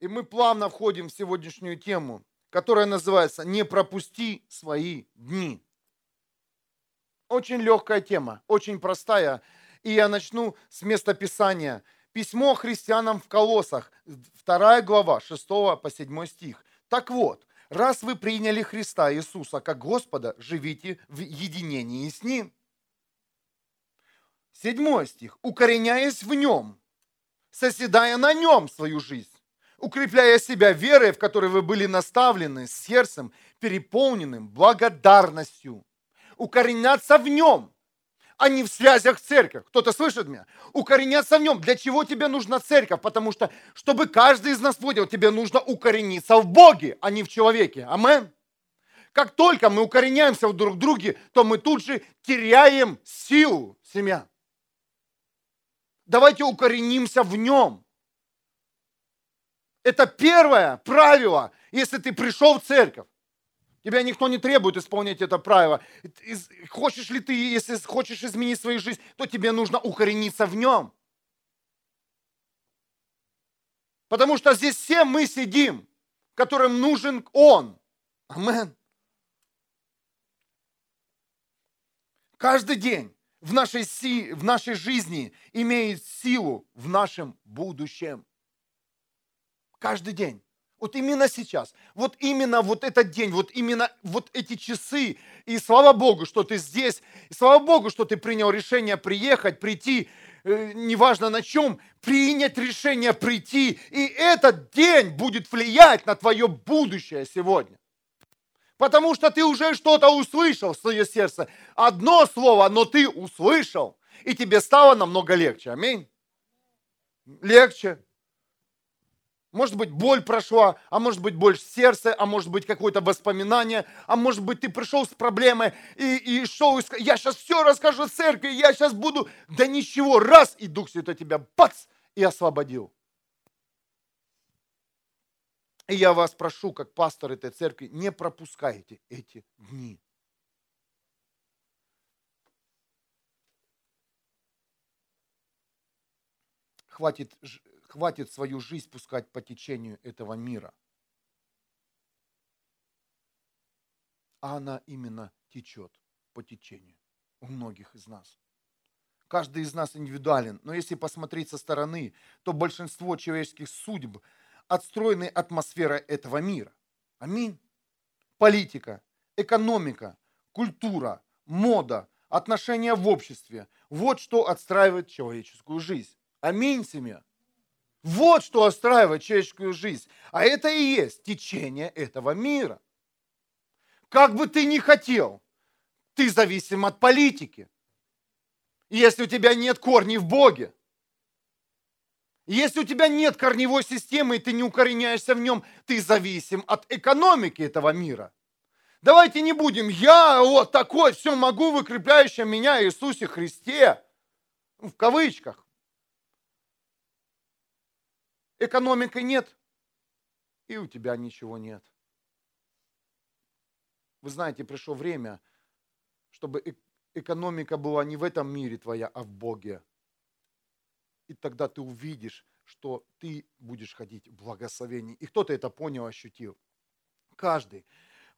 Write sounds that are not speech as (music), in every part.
И мы плавно входим в сегодняшнюю тему, которая называется «Не пропусти свои дни». Очень легкая тема, очень простая. И я начну с места Писания. Письмо христианам в Колосах, 2 глава, 6 по 7 стих. Так вот, раз вы приняли Христа Иисуса как Господа, живите в единении с Ним. Седьмой стих. Укореняясь в Нем, соседая на Нем свою жизнь, укрепляя себя верой, в которой вы были наставлены, сердцем, переполненным благодарностью укореняться в нем, а не в связях с церковью. Кто-то слышит меня? Укореняться в нем. Для чего тебе нужна церковь? Потому что, чтобы каждый из нас понял, тебе нужно укорениться в Боге, а не в человеке. Амен. Как только мы укореняемся в друг друге, то мы тут же теряем силу, семья. Давайте укоренимся в нем. Это первое правило, если ты пришел в церковь. Тебя никто не требует исполнять это правило. Хочешь ли ты, если хочешь изменить свою жизнь, то тебе нужно укорениться в нем. Потому что здесь все мы сидим, которым нужен Он. Амен. Каждый день в нашей, си, в нашей жизни имеет силу в нашем будущем. Каждый день. Вот именно сейчас, вот именно вот этот день, вот именно вот эти часы. И слава Богу, что ты здесь. И слава Богу, что ты принял решение приехать, прийти, э, неважно на чем, принять решение прийти. И этот день будет влиять на твое будущее сегодня. Потому что ты уже что-то услышал в свое сердце. Одно слово, но ты услышал. И тебе стало намного легче. Аминь. Легче. Может быть, боль прошла, а может быть, боль в сердце, а может быть, какое-то воспоминание, а может быть, ты пришел с проблемой и, и шел, и я сейчас все расскажу церкви, я сейчас буду, да ничего, раз, и Дух Святой тебя, бац, и освободил. И я вас прошу, как пастор этой церкви, не пропускайте эти дни. Хватит хватит свою жизнь пускать по течению этого мира. А она именно течет по течению у многих из нас. Каждый из нас индивидуален, но если посмотреть со стороны, то большинство человеческих судеб отстроены атмосферой этого мира. Аминь. Политика, экономика, культура, мода, отношения в обществе – вот что отстраивает человеческую жизнь. Аминь, семья. Вот что устраивает человеческую жизнь. А это и есть течение этого мира. Как бы ты ни хотел, ты зависим от политики. если у тебя нет корней в Боге, если у тебя нет корневой системы, и ты не укореняешься в нем, ты зависим от экономики этого мира. Давайте не будем, я вот такой, все могу, выкрепляющий меня Иисусе Христе, в кавычках экономики нет, и у тебя ничего нет. Вы знаете, пришло время, чтобы экономика была не в этом мире твоя, а в Боге. И тогда ты увидишь, что ты будешь ходить в благословении. И кто-то это понял, ощутил. Каждый.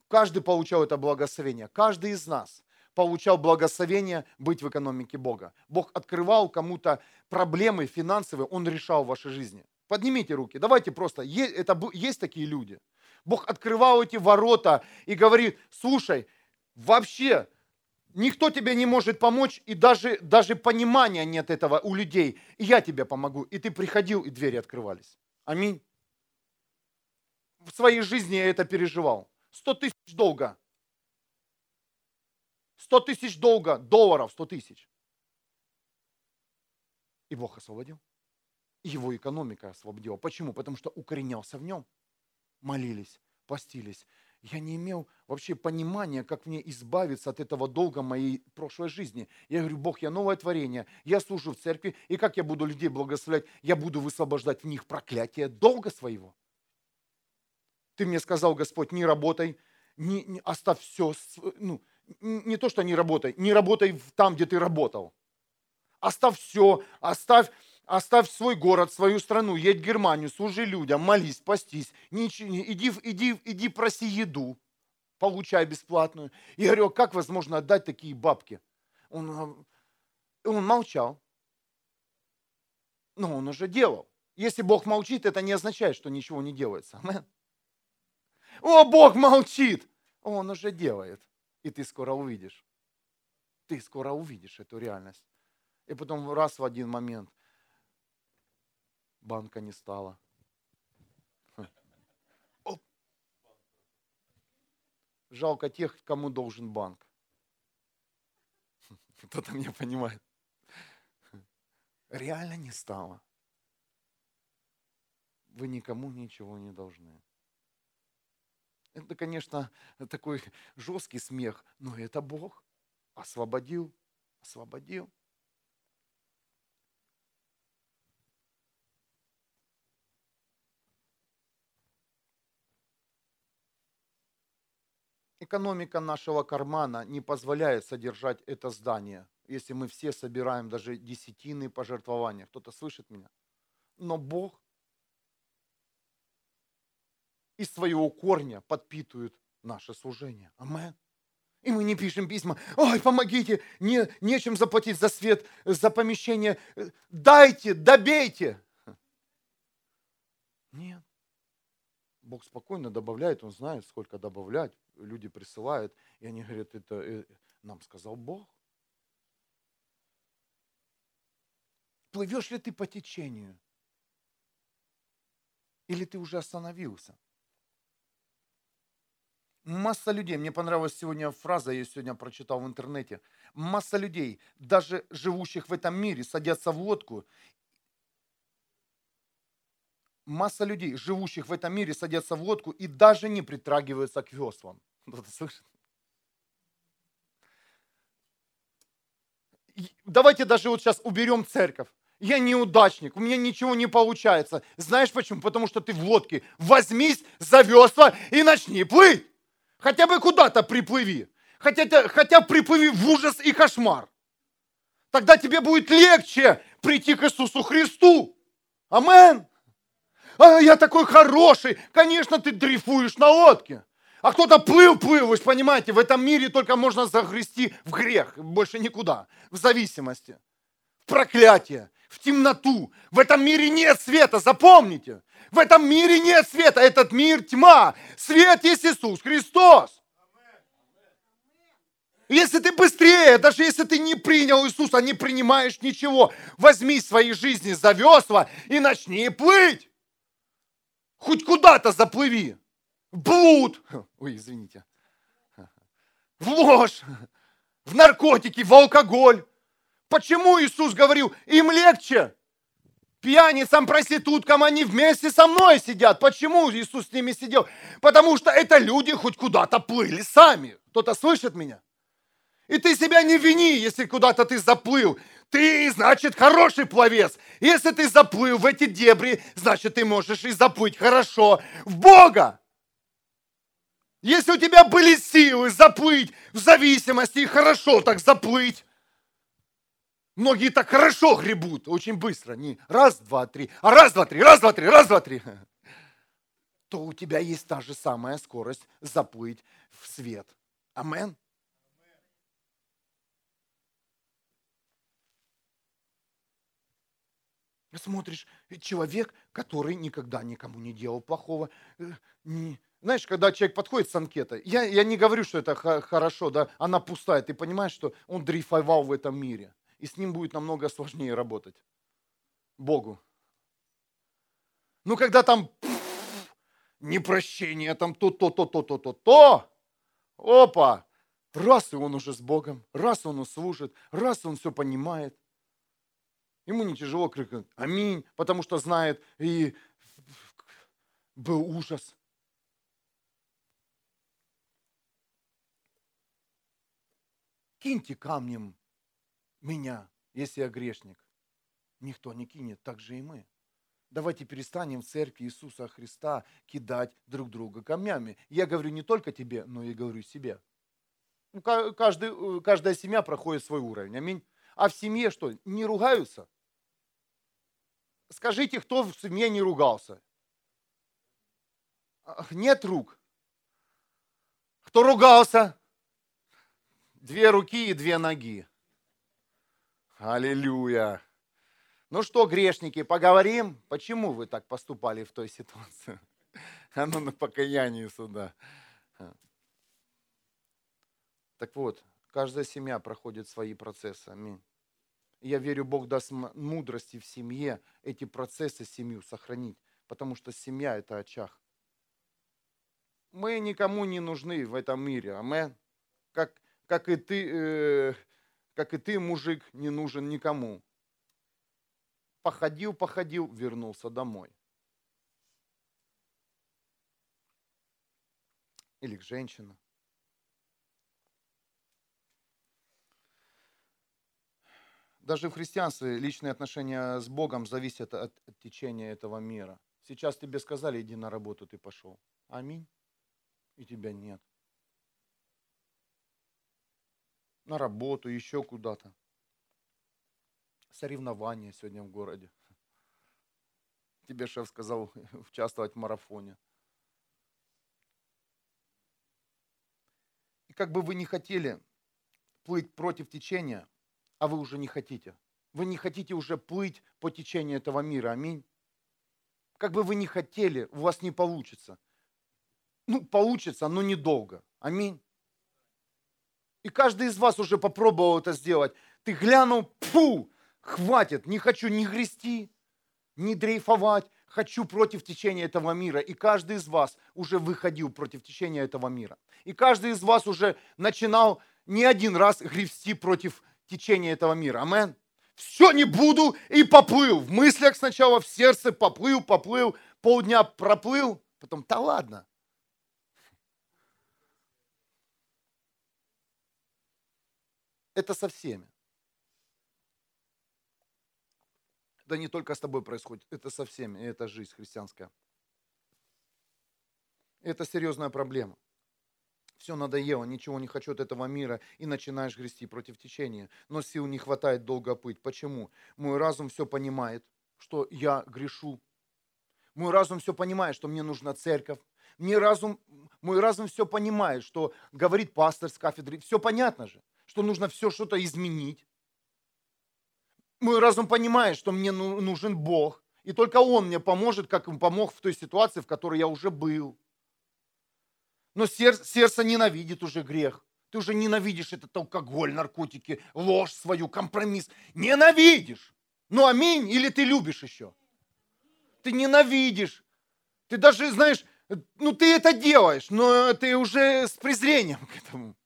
Каждый получал это благословение. Каждый из нас получал благословение быть в экономике Бога. Бог открывал кому-то проблемы финансовые, Он решал в вашей жизни. Поднимите руки. Давайте просто. Это, есть такие люди. Бог открывал эти ворота и говорит, слушай, вообще никто тебе не может помочь, и даже, даже понимания нет этого у людей. И я тебе помогу. И ты приходил, и двери открывались. Аминь. В своей жизни я это переживал. Сто тысяч долга. Сто тысяч долга, долларов, сто тысяч. И Бог освободил его экономика освободила. Почему? Потому что укоренялся в нем. Молились, постились. Я не имел вообще понимания, как мне избавиться от этого долга моей прошлой жизни. Я говорю, Бог, я новое творение, я служу в церкви, и как я буду людей благословлять? Я буду высвобождать в них проклятие долга своего. Ты мне сказал, Господь, не работай, не, не, оставь все, ну, не то, что не работай, не работай там, где ты работал. Оставь все, оставь Оставь свой город, свою страну, едь в Германию, служи людям, молись, постись, ничего, иди, иди, иди проси еду, получай бесплатную. И говорю, «А как возможно отдать такие бабки? Он, он молчал. Но он уже делал. Если Бог молчит, это не означает, что ничего не делается. О, Бог молчит! Он уже делает. И ты скоро увидишь. Ты скоро увидишь эту реальность. И потом раз в один момент банка не стало. Жалко тех, кому должен банк. Кто-то меня понимает. Реально не стало. Вы никому ничего не должны. Это, конечно, такой жесткий смех, но это Бог освободил, освободил. Экономика нашего кармана не позволяет содержать это здание, если мы все собираем даже десятины пожертвования. Кто-то слышит меня? Но Бог из своего корня подпитывает наше служение. Амен. И мы не пишем письма, ой, помогите, не, нечем заплатить за свет, за помещение, дайте, добейте. Нет. Бог спокойно добавляет, Он знает, сколько добавлять люди присылают, и они говорят, это э, нам сказал Бог. Плывешь ли ты по течению? Или ты уже остановился? Масса людей, мне понравилась сегодня фраза, я ее сегодня прочитал в интернете. Масса людей, даже живущих в этом мире, садятся в лодку. Масса людей, живущих в этом мире, садятся в лодку и даже не притрагиваются к веслам. (laughs) Кто-то слышит? Давайте даже вот сейчас уберем церковь. Я неудачник, у меня ничего не получается. Знаешь почему? Потому что ты в лодке. Возьмись за весла и начни плыть. Хотя бы куда-то приплыви. Хотя, хотя приплыви в ужас и кошмар. Тогда тебе будет легче прийти к Иисусу Христу. Амен. А я такой хороший. Конечно, ты дрейфуешь на лодке. А кто-то плыл, плыл, вы же понимаете, в этом мире только можно загрести в грех, больше никуда, в зависимости, в проклятие, в темноту. В этом мире нет света, запомните. В этом мире нет света, этот мир тьма. Свет есть Иисус Христос. Если ты быстрее, даже если ты не принял Иисуса, не принимаешь ничего, возьми свои жизни за весла и начни плыть. Хоть куда-то заплыви в блуд, ой, извините, в ложь, в наркотики, в алкоголь. Почему Иисус говорил, им легче? Пьяницам, проституткам, они вместе со мной сидят. Почему Иисус с ними сидел? Потому что это люди хоть куда-то плыли сами. Кто-то слышит меня? И ты себя не вини, если куда-то ты заплыл. Ты, значит, хороший пловец. Если ты заплыл в эти дебри, значит, ты можешь и заплыть хорошо в Бога. Если у тебя были силы заплыть в зависимости, и хорошо так заплыть, многие так хорошо гребут, очень быстро, не раз, два, три, а раз, два, три, раз, два, три, раз, два, три, (laughs) то у тебя есть та же самая скорость заплыть в свет. Амен. Смотришь, человек, который никогда никому не делал плохого, э, не, знаешь, когда человек подходит с анкетой, я, я не говорю, что это хорошо, да, она пустая, ты понимаешь, что он дрейфовал в этом мире, и с ним будет намного сложнее работать. Богу. Ну, когда там пфф, непрощение, там то, то, то, то, то, то, то, опа, раз и он уже с Богом, раз он служит, раз он все понимает. Ему не тяжело крикнуть «Аминь», потому что знает, и был ужас. киньте камнем меня, если я грешник. Никто не кинет, так же и мы. Давайте перестанем в церкви Иисуса Христа кидать друг друга камнями. Я говорю не только тебе, но и говорю себе. Каждый, каждая семья проходит свой уровень. Аминь. А в семье что, не ругаются? Скажите, кто в семье не ругался? Нет рук. Кто ругался? Две руки и две ноги. Аллилуйя. Ну что, грешники, поговорим, почему вы так поступали в той ситуации? (laughs) А ну на покаяние сюда. Так вот, каждая семья проходит свои процессы. Аминь. Я верю, Бог даст мудрости в семье эти процессы семью сохранить, потому что семья – это очаг. Мы никому не нужны в этом мире, амен. Как, как, и ты, э, как и ты, мужик, не нужен никому. Походил, походил, вернулся домой. Или к женщине. Даже в христианстве личные отношения с Богом зависят от, от течения этого мира. Сейчас тебе сказали, иди на работу, ты пошел. Аминь. И тебя нет. На работу, еще куда-то. Соревнования сегодня в городе. Тебе шеф сказал (laughs) участвовать в марафоне. И как бы вы не хотели плыть против течения, а вы уже не хотите. Вы не хотите уже плыть по течению этого мира. Аминь. Как бы вы ни хотели, у вас не получится. Ну, получится, но недолго. Аминь. И каждый из вас уже попробовал это сделать. Ты глянул, фу, хватит, не хочу ни грести, ни дрейфовать, хочу против течения этого мира. И каждый из вас уже выходил против течения этого мира. И каждый из вас уже начинал не один раз грести против течение этого мира. Амен. Все не буду и поплыл. В мыслях сначала, в сердце поплыл, поплыл, полдня проплыл, потом, да ладно. Это со всеми. Да не только с тобой происходит, это со всеми, это жизнь христианская. Это серьезная проблема все надоело, ничего не хочу от этого мира, и начинаешь грести против течения. Но сил не хватает долго плыть. Почему? Мой разум все понимает, что я грешу. Мой разум все понимает, что мне нужна церковь. Мне разум, мой разум все понимает, что говорит пастор с кафедры. Все понятно же, что нужно все что-то изменить. Мой разум понимает, что мне ну, нужен Бог. И только Он мне поможет, как Он помог в той ситуации, в которой я уже был. Но сердце, сердце ненавидит уже грех. Ты уже ненавидишь этот алкоголь, наркотики, ложь свою, компромисс. Ненавидишь. Ну аминь, или ты любишь еще? Ты ненавидишь. Ты даже, знаешь, ну ты это делаешь, но ты уже с презрением к этому.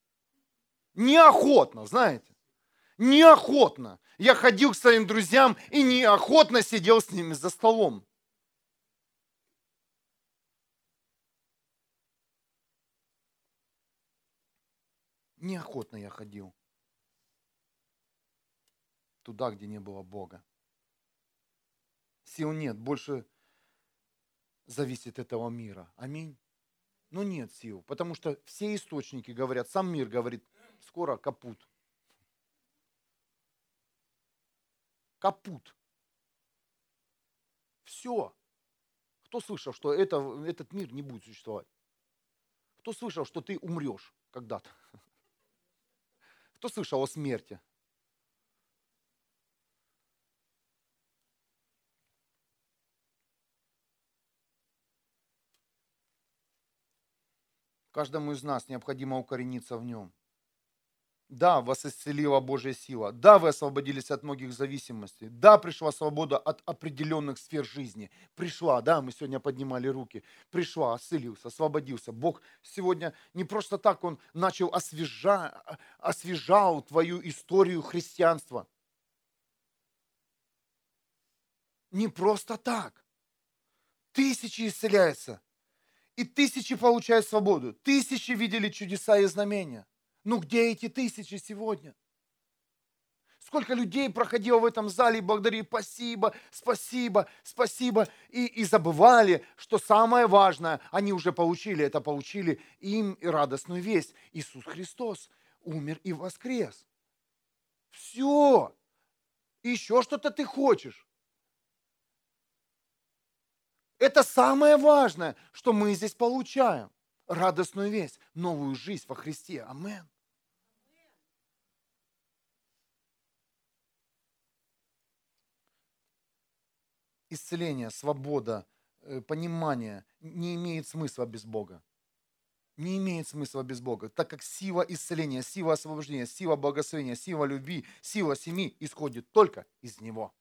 Неохотно, знаете. Неохотно. Я ходил к своим друзьям и неохотно сидел с ними за столом. Неохотно я ходил туда, где не было Бога. Сил нет, больше зависит этого мира. Аминь. Но нет сил, потому что все источники говорят, сам мир говорит, скоро капут. Капут. Все. Кто слышал, что это, этот мир не будет существовать? Кто слышал, что ты умрешь когда-то? Кто слышал о смерти? Каждому из нас необходимо укорениться в нем. Да, вас исцелила Божья сила. Да, вы освободились от многих зависимостей. Да, пришла свобода от определенных сфер жизни. Пришла, да, мы сегодня поднимали руки. Пришла, осылился, освободился. Бог сегодня не просто так, Он начал освежа, освежал твою историю христианства. Не просто так. Тысячи исцеляются. И тысячи получают свободу. Тысячи видели чудеса и знамения. Ну где эти тысячи сегодня? Сколько людей проходило в этом зале и благодарили спасибо, спасибо, спасибо. И, и забывали, что самое важное, они уже получили, это получили им и радостную весть. Иисус Христос умер и воскрес. Все. Еще что-то ты хочешь. Это самое важное, что мы здесь получаем. Радостную весть, новую жизнь во Христе. Амен. Исцеление, свобода, э, понимание не имеет смысла без Бога. Не имеет смысла без Бога, так как сила исцеления, сила освобождения, сила благословения, сила любви, сила семьи исходит только из Него.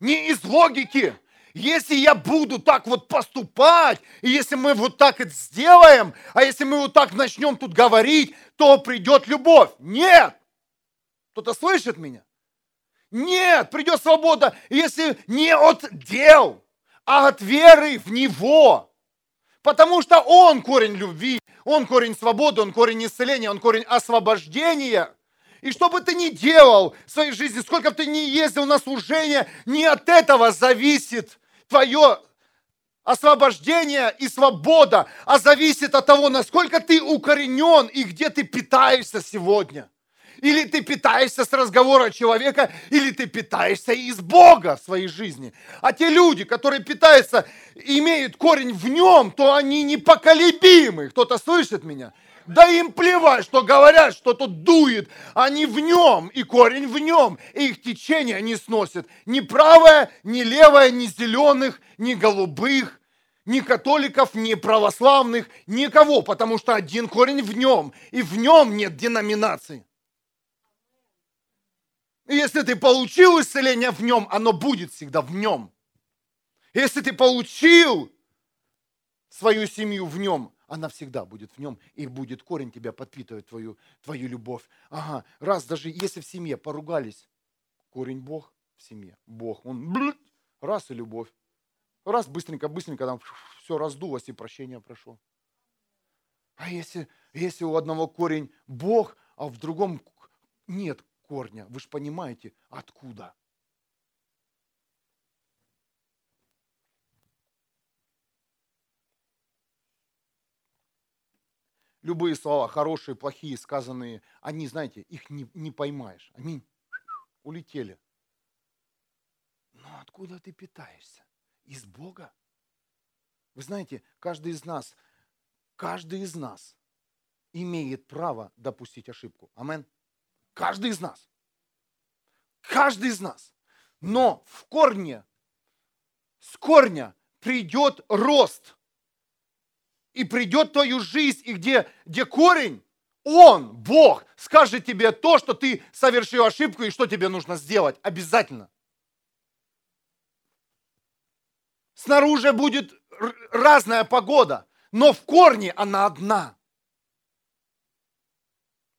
Не из логики, если я буду так вот поступать, и если мы вот так это сделаем, а если мы вот так начнем тут говорить, то придет любовь. Нет! Кто-то слышит меня? Нет, придет свобода, если не от дел, а от веры в Него. Потому что Он корень любви, Он корень свободы, Он корень исцеления, Он корень освобождения – и что бы ты ни делал в своей жизни, сколько бы ты ни ездил на служение, не от этого зависит твое освобождение и свобода, а зависит от того, насколько ты укоренен и где ты питаешься сегодня. Или ты питаешься с разговора человека, или ты питаешься из Бога в своей жизни. А те люди, которые питаются, имеют корень в нем, то они непоколебимы. Кто-то слышит меня? Да им плевать, что говорят, что тут дует. Они в нем, и корень в нем. И их течение не сносит ни правое, ни левое, ни зеленых, ни голубых, ни католиков, ни православных, никого, потому что один корень в нем, и в нем нет деноминации. И если ты получил исцеление в нем, оно будет всегда в нем. Если ты получил свою семью в нем, она всегда будет в нем, и будет корень тебя подпитывать, твою, твою любовь. Ага, раз даже если в семье поругались, корень Бог в семье, Бог, он блядь, раз и любовь. Раз быстренько, быстренько там все раздулось и прощение прошло. А если, если у одного корень Бог, а в другом нет корня, вы же понимаете, откуда? любые слова, хорошие, плохие, сказанные, они, знаете, их не, не поймаешь. Они улетели. Но откуда ты питаешься? Из Бога? Вы знаете, каждый из нас, каждый из нас имеет право допустить ошибку. Амен. Каждый из нас. Каждый из нас. Но в корне, с корня придет рост и придет твою жизнь, и где, где корень, Он, Бог, скажет тебе то, что ты совершил ошибку и что тебе нужно сделать. Обязательно. Снаружи будет разная погода, но в корне она одна.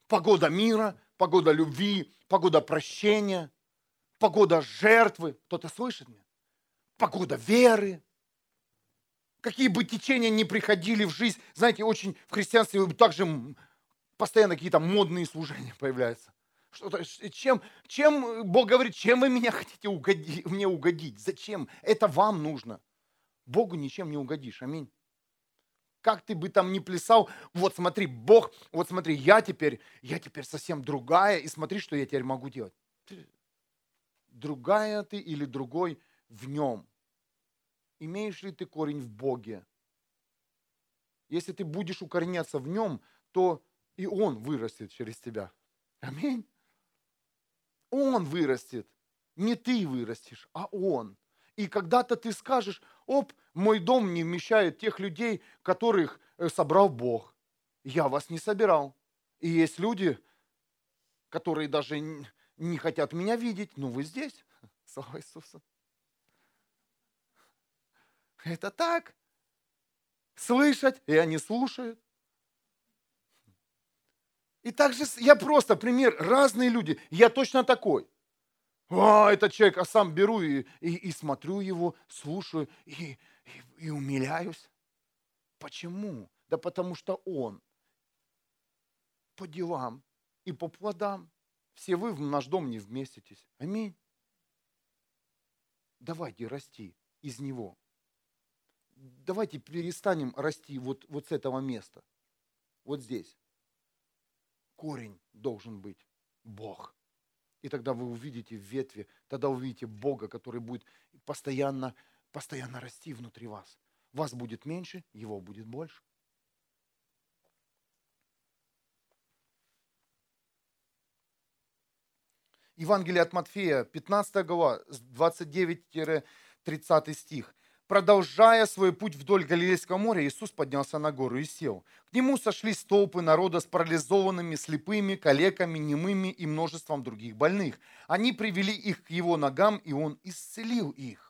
Погода мира, погода любви, погода прощения, погода жертвы. Кто-то слышит меня? Погода веры, какие бы течения ни приходили в жизнь, знаете, очень в христианстве также постоянно какие-то модные служения (laughs) появляются. Что-то, чем, чем Бог говорит, чем вы меня хотите угодить, мне угодить? Зачем? Это вам нужно. Богу ничем не угодишь. Аминь. Как ты бы там ни плясал, вот смотри, Бог, вот смотри, я теперь, я теперь совсем другая, и смотри, что я теперь могу делать. другая ты или другой в нем имеешь ли ты корень в Боге. Если ты будешь укореняться в нем, то и он вырастет через тебя. Аминь. Он вырастет. Не ты вырастешь, а он. И когда-то ты скажешь, оп, мой дом не вмещает тех людей, которых э, собрал Бог. Я вас не собирал. И есть люди, которые даже не хотят меня видеть, но вы здесь. (laughs) Слава Иисусу. Это так. Слышать, и они слушают. И также я просто пример, разные люди. Я точно такой. А, этот человек, а сам беру и, и, и смотрю его, слушаю и, и, и умиляюсь. Почему? Да потому что он по делам и по плодам. Все вы в наш дом не вместитесь. Аминь. Давайте расти из него давайте перестанем расти вот, вот с этого места. Вот здесь. Корень должен быть Бог. И тогда вы увидите в ветви, тогда увидите Бога, который будет постоянно постоянно расти внутри вас. Вас будет меньше, его будет больше. Евангелие от Матфея, 15 глава, 29-30 стих. Продолжая свой путь вдоль Галилейского моря, Иисус поднялся на гору и сел. К нему сошлись толпы народа с парализованными, слепыми, калеками, немыми и множеством других больных. Они привели их к его ногам, и он исцелил их.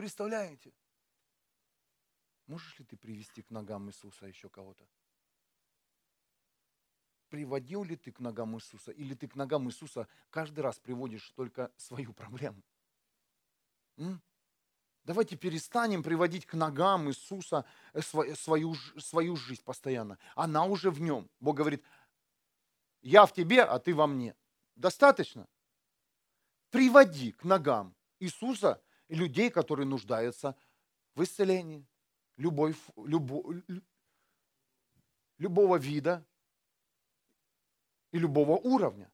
Представляете? Можешь ли ты привести к ногам Иисуса еще кого-то? Приводил ли ты к ногам Иисуса? Или ты к ногам Иисуса каждый раз приводишь только свою проблему? М? Давайте перестанем приводить к ногам Иисуса э, свою, свою жизнь постоянно. Она уже в нем. Бог говорит, я в тебе, а ты во мне. Достаточно? Приводи к ногам Иисуса людей, которые нуждаются в исцелении, любой, любо, любого вида и любого уровня.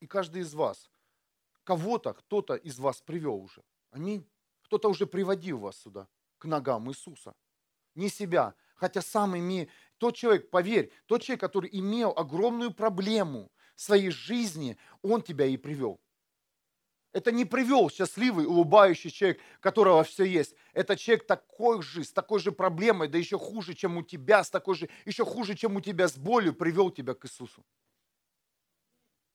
И каждый из вас, кого-то, кто-то из вас привел уже. Аминь. Кто-то уже приводил вас сюда, к ногам Иисуса. Не себя. Хотя сам имеет... Тот человек, поверь, тот человек, который имел огромную проблему в своей жизни, он тебя и привел. Это не привел счастливый, улыбающий человек, которого все есть. Это человек такой же, с такой же проблемой, да еще хуже, чем у тебя, с такой же, еще хуже, чем у тебя с болью, привел тебя к Иисусу.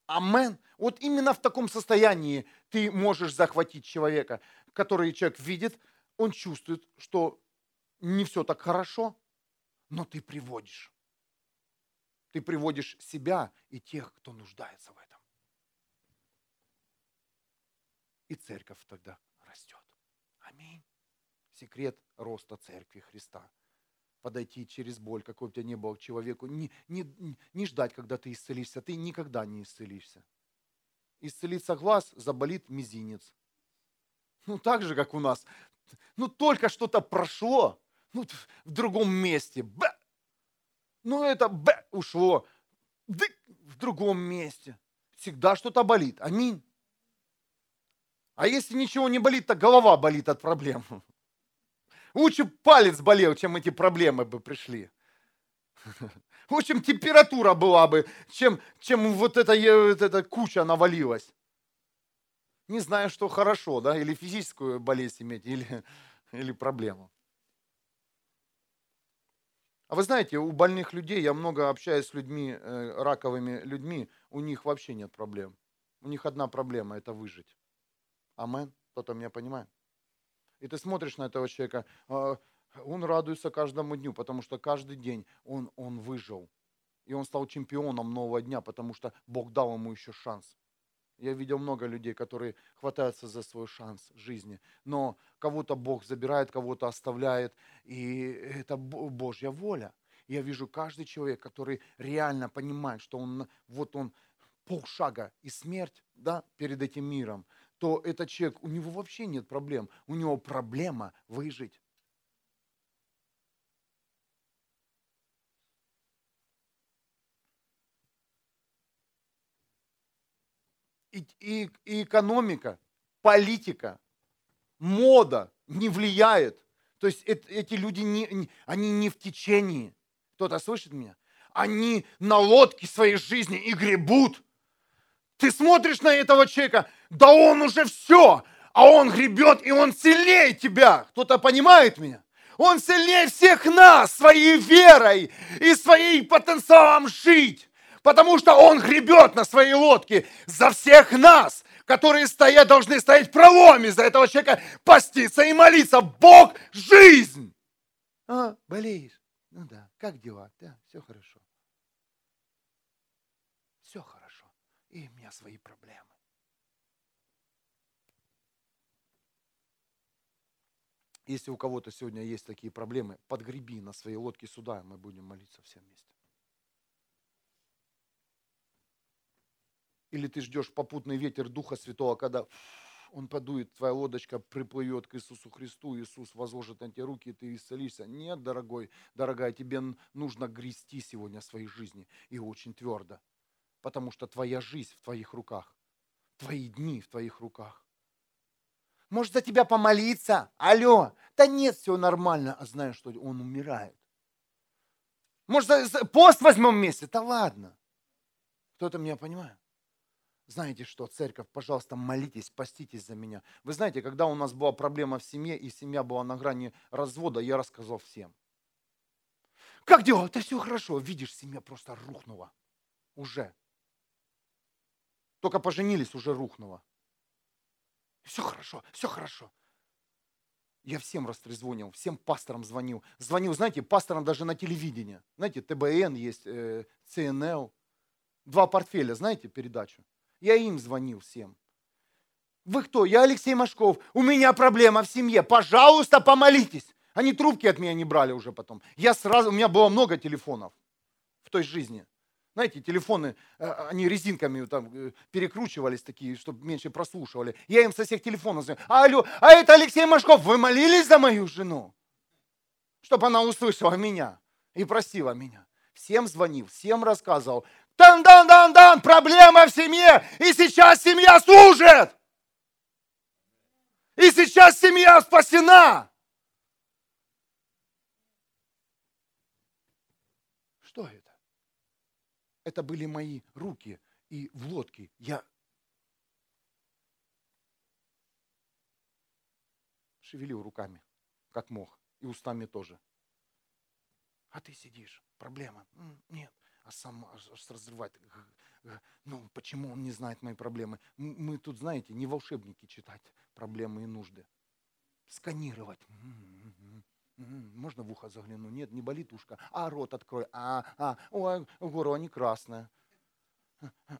Амен. Вот именно в таком состоянии ты можешь захватить человека, который человек видит, он чувствует, что не все так хорошо, но ты приводишь. Ты приводишь себя и тех, кто нуждается в этом. и церковь тогда растет. Аминь. Секрет роста церкви Христа. Подойти через боль, какой бы у тебя ни был к человеку, не, не, не ждать, когда ты исцелишься. Ты никогда не исцелишься. Исцелится глаз, заболит мизинец. Ну, так же, как у нас. Ну, только что-то прошло, ну, в другом месте. Б! Ну, это Б ушло. Д! В другом месте. Всегда что-то болит. Аминь. А если ничего не болит, то голова болит от проблем. (laughs) Лучше палец болел, чем эти проблемы бы пришли. (laughs) Лучше температура была бы, чем, чем вот эта, вот эта куча навалилась. Не знаю, что хорошо, да, или физическую болезнь иметь, или, (laughs) или проблему. А вы знаете, у больных людей, я много общаюсь с людьми, э, раковыми людьми, у них вообще нет проблем. У них одна проблема – это выжить. Амен. Кто-то меня понимает? И ты смотришь на этого человека, а, он радуется каждому дню, потому что каждый день он, он выжил. И он стал чемпионом нового дня, потому что Бог дал ему еще шанс. Я видел много людей, которые хватаются за свой шанс жизни, но кого-то Бог забирает, кого-то оставляет, и это Божья воля. Я вижу каждый человек, который реально понимает, что он вот он полшага и смерть да, перед этим миром, то этот человек, у него вообще нет проблем. У него проблема выжить. И, и, экономика, политика, мода не влияет. То есть это, эти люди, не, они не в течении. Кто-то слышит меня? Они на лодке своей жизни и гребут. Ты смотришь на этого человека, да он уже все, а он гребет, и он сильнее тебя. Кто-то понимает меня? Он сильнее всех нас своей верой и своим потенциалом жить. Потому что он гребет на своей лодке за всех нас, которые стоят, должны стоять в проломе за этого человека, поститься и молиться. Бог – жизнь. А, болеешь? Ну да, как дела? Да, все хорошо. Все хорошо. И у меня свои проблемы. Если у кого-то сегодня есть такие проблемы, подгреби на своей лодке сюда, и мы будем молиться все вместе. Или ты ждешь попутный ветер Духа Святого, когда он подует, твоя лодочка приплывет к Иисусу Христу, Иисус возложит на тебя руки, и ты исцелишься. Нет, дорогой, дорогая, тебе нужно грести сегодня своей жизни, и очень твердо. Потому что твоя жизнь в твоих руках. Твои дни в твоих руках. Может за тебя помолиться? Алло. Да нет, все нормально. А знаешь, что он умирает. Может, пост возьмем вместе? Да ладно. Кто-то меня понимает? Знаете что, церковь, пожалуйста, молитесь, поститесь за меня. Вы знаете, когда у нас была проблема в семье, и семья была на грани развода, я рассказал всем. Как дела? Да все хорошо. Видишь, семья просто рухнула. Уже. Только поженились, уже рухнула. Все хорошо, все хорошо. Я всем растрезвонил, всем пасторам звонил. Звонил, знаете, пасторам даже на телевидении. Знаете, ТБН есть, э, ЦНЛ. Два портфеля, знаете, передачу. Я им звонил всем. Вы кто? Я Алексей Машков. У меня проблема в семье. Пожалуйста, помолитесь. Они трубки от меня не брали уже потом. Я сразу, у меня было много телефонов в той жизни. Знаете, телефоны, э, они резинками там э, перекручивались такие, чтобы меньше прослушивали. Я им со всех телефонов звоню. Алло, а это Алексей Машков, вы молились за мою жену? Чтобы она услышала меня и просила меня. Всем звонил, всем рассказывал. Дан-дан-дан-дан, проблема в семье, и сейчас семья служит. И сейчас семья спасена. Что это? Это были мои руки и в лодке. Я шевелил руками, как мог, и устами тоже. А ты сидишь, проблема. Нет, а сам аж разрывает. Ну, почему он не знает мои проблемы? Мы тут, знаете, не волшебники читать проблемы и нужды. Сканировать. Можно в ухо загляну? Нет, не болит ушко. А рот открой. А, а, ой, горло не красное.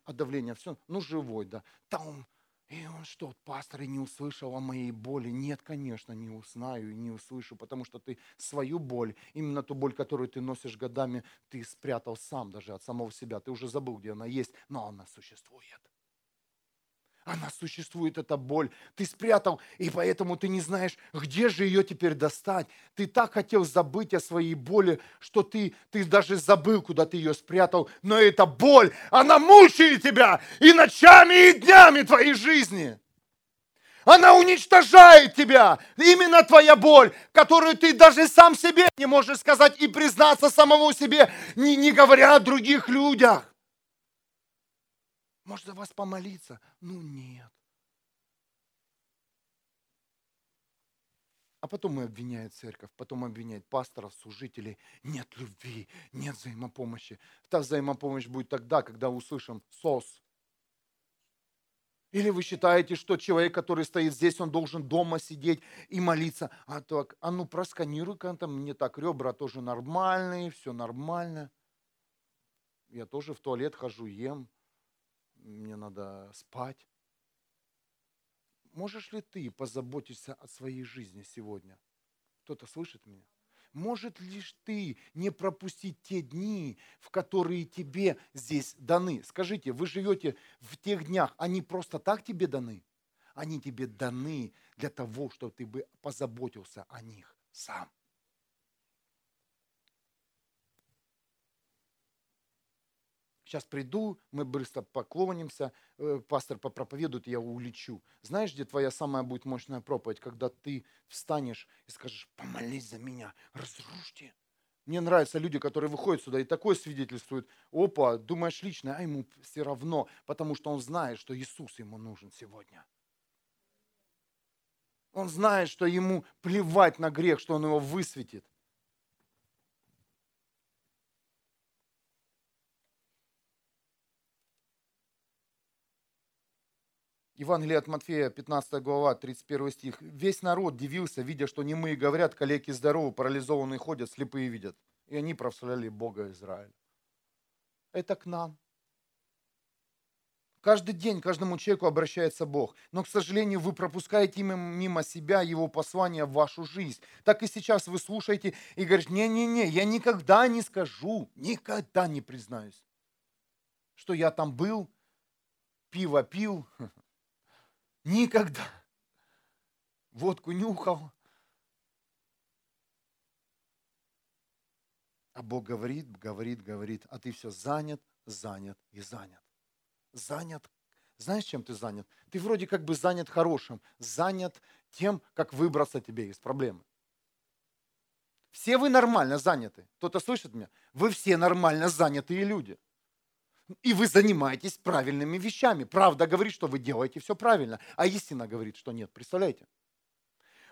А давление все, ну живой, да. Там, и он что, пастор и не услышал о моей боли? Нет, конечно, не узнаю и не услышу, потому что ты свою боль, именно ту боль, которую ты носишь годами, ты спрятал сам даже от самого себя. Ты уже забыл, где она есть, но она существует. Она существует, эта боль. Ты спрятал, и поэтому ты не знаешь, где же ее теперь достать. Ты так хотел забыть о своей боли, что ты, ты даже забыл, куда ты ее спрятал. Но эта боль, она мучает тебя и ночами, и днями твоей жизни. Она уничтожает тебя. Именно твоя боль, которую ты даже сам себе не можешь сказать и признаться самому себе, не, не говоря о других людях. Может, за вас помолиться? Ну нет. А потом и обвиняет церковь, потом обвиняет пасторов, служителей. Нет любви, нет взаимопомощи. Та взаимопомощь будет тогда, когда услышим СОС. Или вы считаете, что человек, который стоит здесь, он должен дома сидеть и молиться? А так, а ну просканируй-ка там, мне так ребра тоже нормальные, все нормально. Я тоже в туалет хожу, ем мне надо спать. Можешь ли ты позаботиться о своей жизни сегодня? Кто-то слышит меня? Может лишь ты не пропустить те дни, в которые тебе здесь даны? Скажите, вы живете в тех днях, они просто так тебе даны? Они тебе даны для того, чтобы ты бы позаботился о них сам. Сейчас приду, мы быстро поклонимся, э, пастор попроповедует, я улечу. Знаешь, где твоя самая будет мощная проповедь? Когда ты встанешь и скажешь, помолись за меня, разрушьте. Мне нравятся люди, которые выходят сюда и такое свидетельствуют. Опа, думаешь лично, а ему все равно, потому что он знает, что Иисус ему нужен сегодня. Он знает, что ему плевать на грех, что он его высветит. Евангелие от Матфея, 15 глава, 31 стих. Весь народ дивился, видя, что немые говорят, калеки здоровы, парализованные ходят, слепые видят. И они прославляли Бога Израиля. Это к нам. Каждый день каждому человеку обращается Бог. Но, к сожалению, вы пропускаете мимо себя Его послание в вашу жизнь. Так и сейчас вы слушаете и говорите, не-не-не, я никогда не скажу, никогда не признаюсь, что я там был, пиво пил, (laughs) Никогда. Водку нюхал. А Бог говорит, говорит, говорит, а ты все занят, занят и занят. Занят. Знаешь, чем ты занят? Ты вроде как бы занят хорошим, занят тем, как выбраться тебе из проблемы. Все вы нормально заняты. Кто-то слышит меня? Вы все нормально занятые люди. И вы занимаетесь правильными вещами. Правда говорит, что вы делаете все правильно, а истина говорит, что нет. Представляете?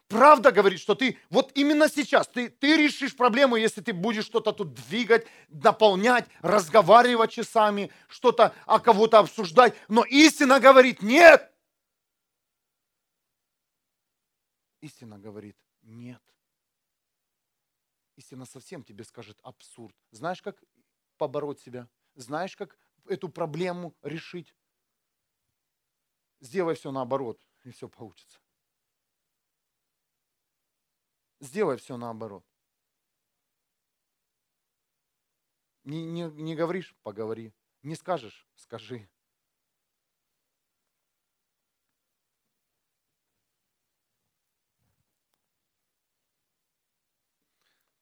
Правда говорит, что ты вот именно сейчас, ты, ты решишь проблему, если ты будешь что-то тут двигать, наполнять, разговаривать часами, что-то о кого-то обсуждать. Но истина говорит, нет. Истина говорит, нет. Истина совсем тебе скажет абсурд. Знаешь, как побороть себя? Знаешь, как эту проблему решить? Сделай все наоборот, и все получится. Сделай все наоборот. Не, не, не говоришь, поговори. Не скажешь, скажи.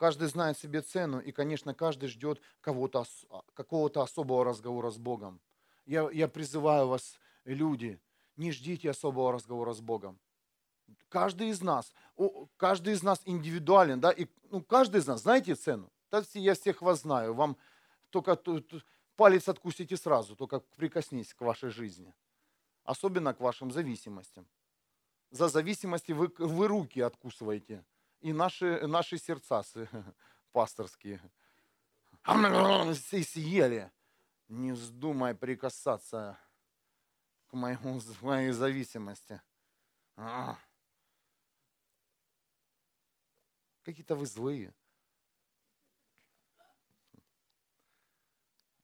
Каждый знает себе цену, и, конечно, каждый ждет кого-то, а, какого-то особого разговора с Богом. Я, я призываю вас, люди, не ждите особого разговора с Богом. Каждый из нас, каждый из нас индивидуален, да, и ну, каждый из нас, знаете цену? Я всех вас знаю, вам только палец откусите сразу, только прикоснись к вашей жизни. Особенно к вашим зависимостям. За зависимости вы, вы руки откусываете. И наши, наши сердца (laughs) пасторские. И съели. Не вздумай прикасаться к моему, моей зависимости. А. Какие-то вы злые.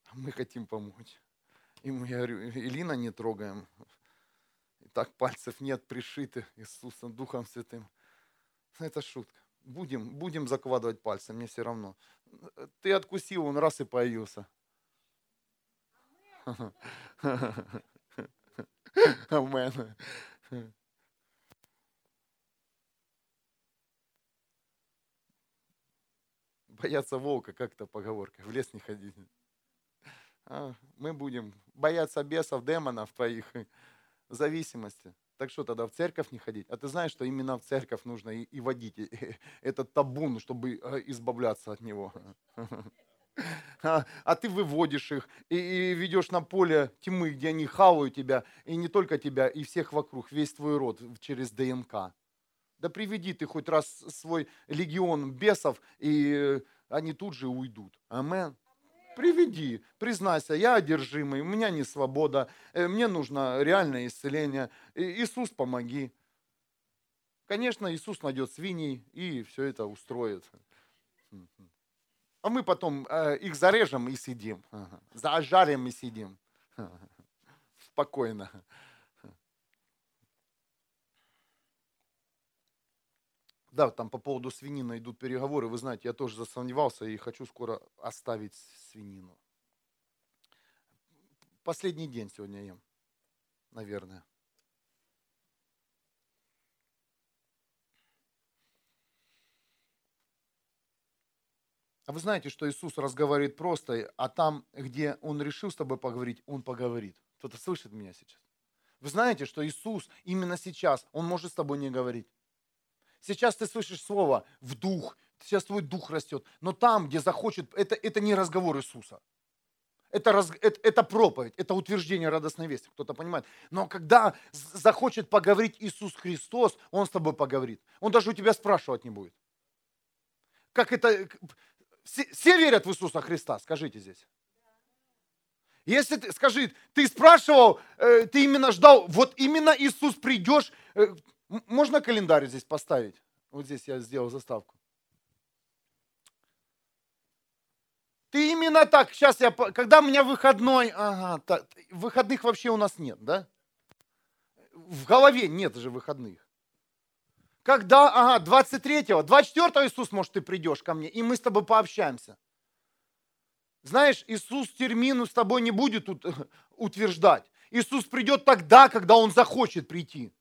А мы хотим помочь. И мы, я говорю, Илина не трогаем. И так пальцев нет пришиты Иисусом, Духом Святым. (laughs) Это шутка. Будем, будем закладывать пальцы, мне все равно. Ты откусил, он раз и появился. (laughs) Амен. Бояться волка, как-то поговорка, в лес не ходить. А, мы будем бояться бесов, демонов твоих, (laughs) зависимости. Так что тогда в церковь не ходить? А ты знаешь, что именно в церковь нужно и, и водить этот табун, чтобы э, избавляться от него. (laughs) А, а ты выводишь их и, и ведешь на поле тьмы, где они хавают тебя, и не только тебя, и всех вокруг, весь твой род через ДНК. Да приведи ты хоть раз свой легион бесов, и они тут же уйдут. Амен. Приведи, признайся, я одержимый, у меня не свобода, э, мне нужно реальное исцеление. Иисус, помоги. Конечно, Иисус найдет свиней и все это устроит. А мы потом э, их зарежем и сидим. Зажарим и сидим. (laughs) Спокойно. Да, там по поводу свинины идут переговоры. Вы знаете, я тоже засомневался и хочу скоро оставить свинину. Последний день сегодня ем, наверное. А вы знаете, что Иисус разговаривает просто, а там, где Он решил с тобой поговорить, Он поговорит. Кто-то слышит меня сейчас? Вы знаете, что Иисус именно сейчас, Он может с тобой не говорить. Сейчас ты слышишь слово в дух, сейчас твой дух растет. Но там, где захочет, это, это не разговор Иисуса. Это, раз, это, это проповедь, это утверждение радостной вести, кто-то понимает. Но когда захочет поговорить Иисус Христос, Он с тобой поговорит. Он даже у тебя спрашивать не будет. Как это... Все, все верят в Иисуса Христа, скажите здесь. Если ты, скажи, ты спрашивал, э, ты именно ждал, вот именно Иисус придешь, э, можно календарь здесь поставить? Вот здесь я сделал заставку. Ты именно так, сейчас я, когда у меня выходной, ага, так, выходных вообще у нас нет, да? В голове нет же выходных. Когда, ага, 23-го, 24-го Иисус, может, ты придешь ко мне, и мы с тобой пообщаемся. Знаешь, Иисус термину с тобой не будет (laughs) утверждать. Иисус придет тогда, когда Он захочет прийти.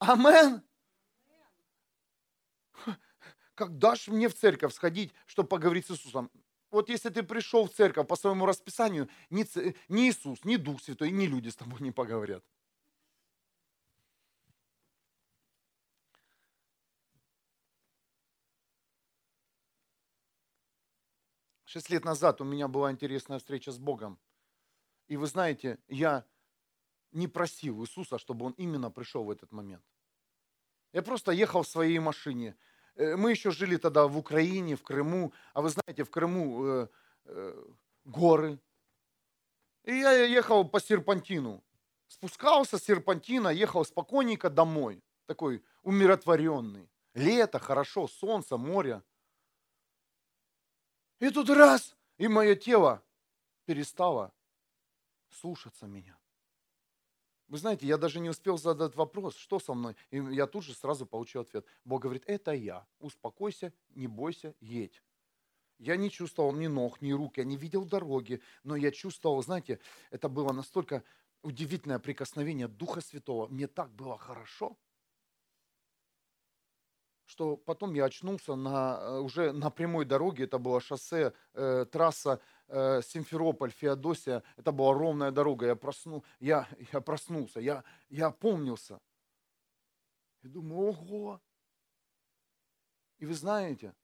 Амен. Когда ж мне в церковь сходить, чтобы поговорить с Иисусом? вот если ты пришел в церковь по своему расписанию, ни, ни Иисус, ни Дух Святой, ни люди с тобой не поговорят. Шесть лет назад у меня была интересная встреча с Богом. И вы знаете, я не просил Иисуса, чтобы Он именно пришел в этот момент. Я просто ехал в своей машине. Э, мы еще жили тогда в Украине, в Крыму. А вы знаете, в Крыму э, э, горы. И я ехал по серпантину. Спускался с серпантина, ехал спокойненько домой. Такой умиротворенный. Лето, хорошо, солнце, море. И тут раз, и мое тело перестало слушаться меня. Вы знаете, я даже не успел задать вопрос, что со мной. И я тут же сразу получил ответ. Бог говорит, это я. Успокойся, не бойся, едь. Я не чувствовал ни ног, ни рук, я не видел дороги, но я чувствовал, знаете, это было настолько удивительное прикосновение Духа Святого. Мне так было хорошо что потом я очнулся на, э, уже на прямой дороге, это было шоссе, э, трасса э, Симферополь, Феодосия, это была ровная дорога, я, просну, я, я проснулся, я, я опомнился. И думаю, ого! И вы знаете,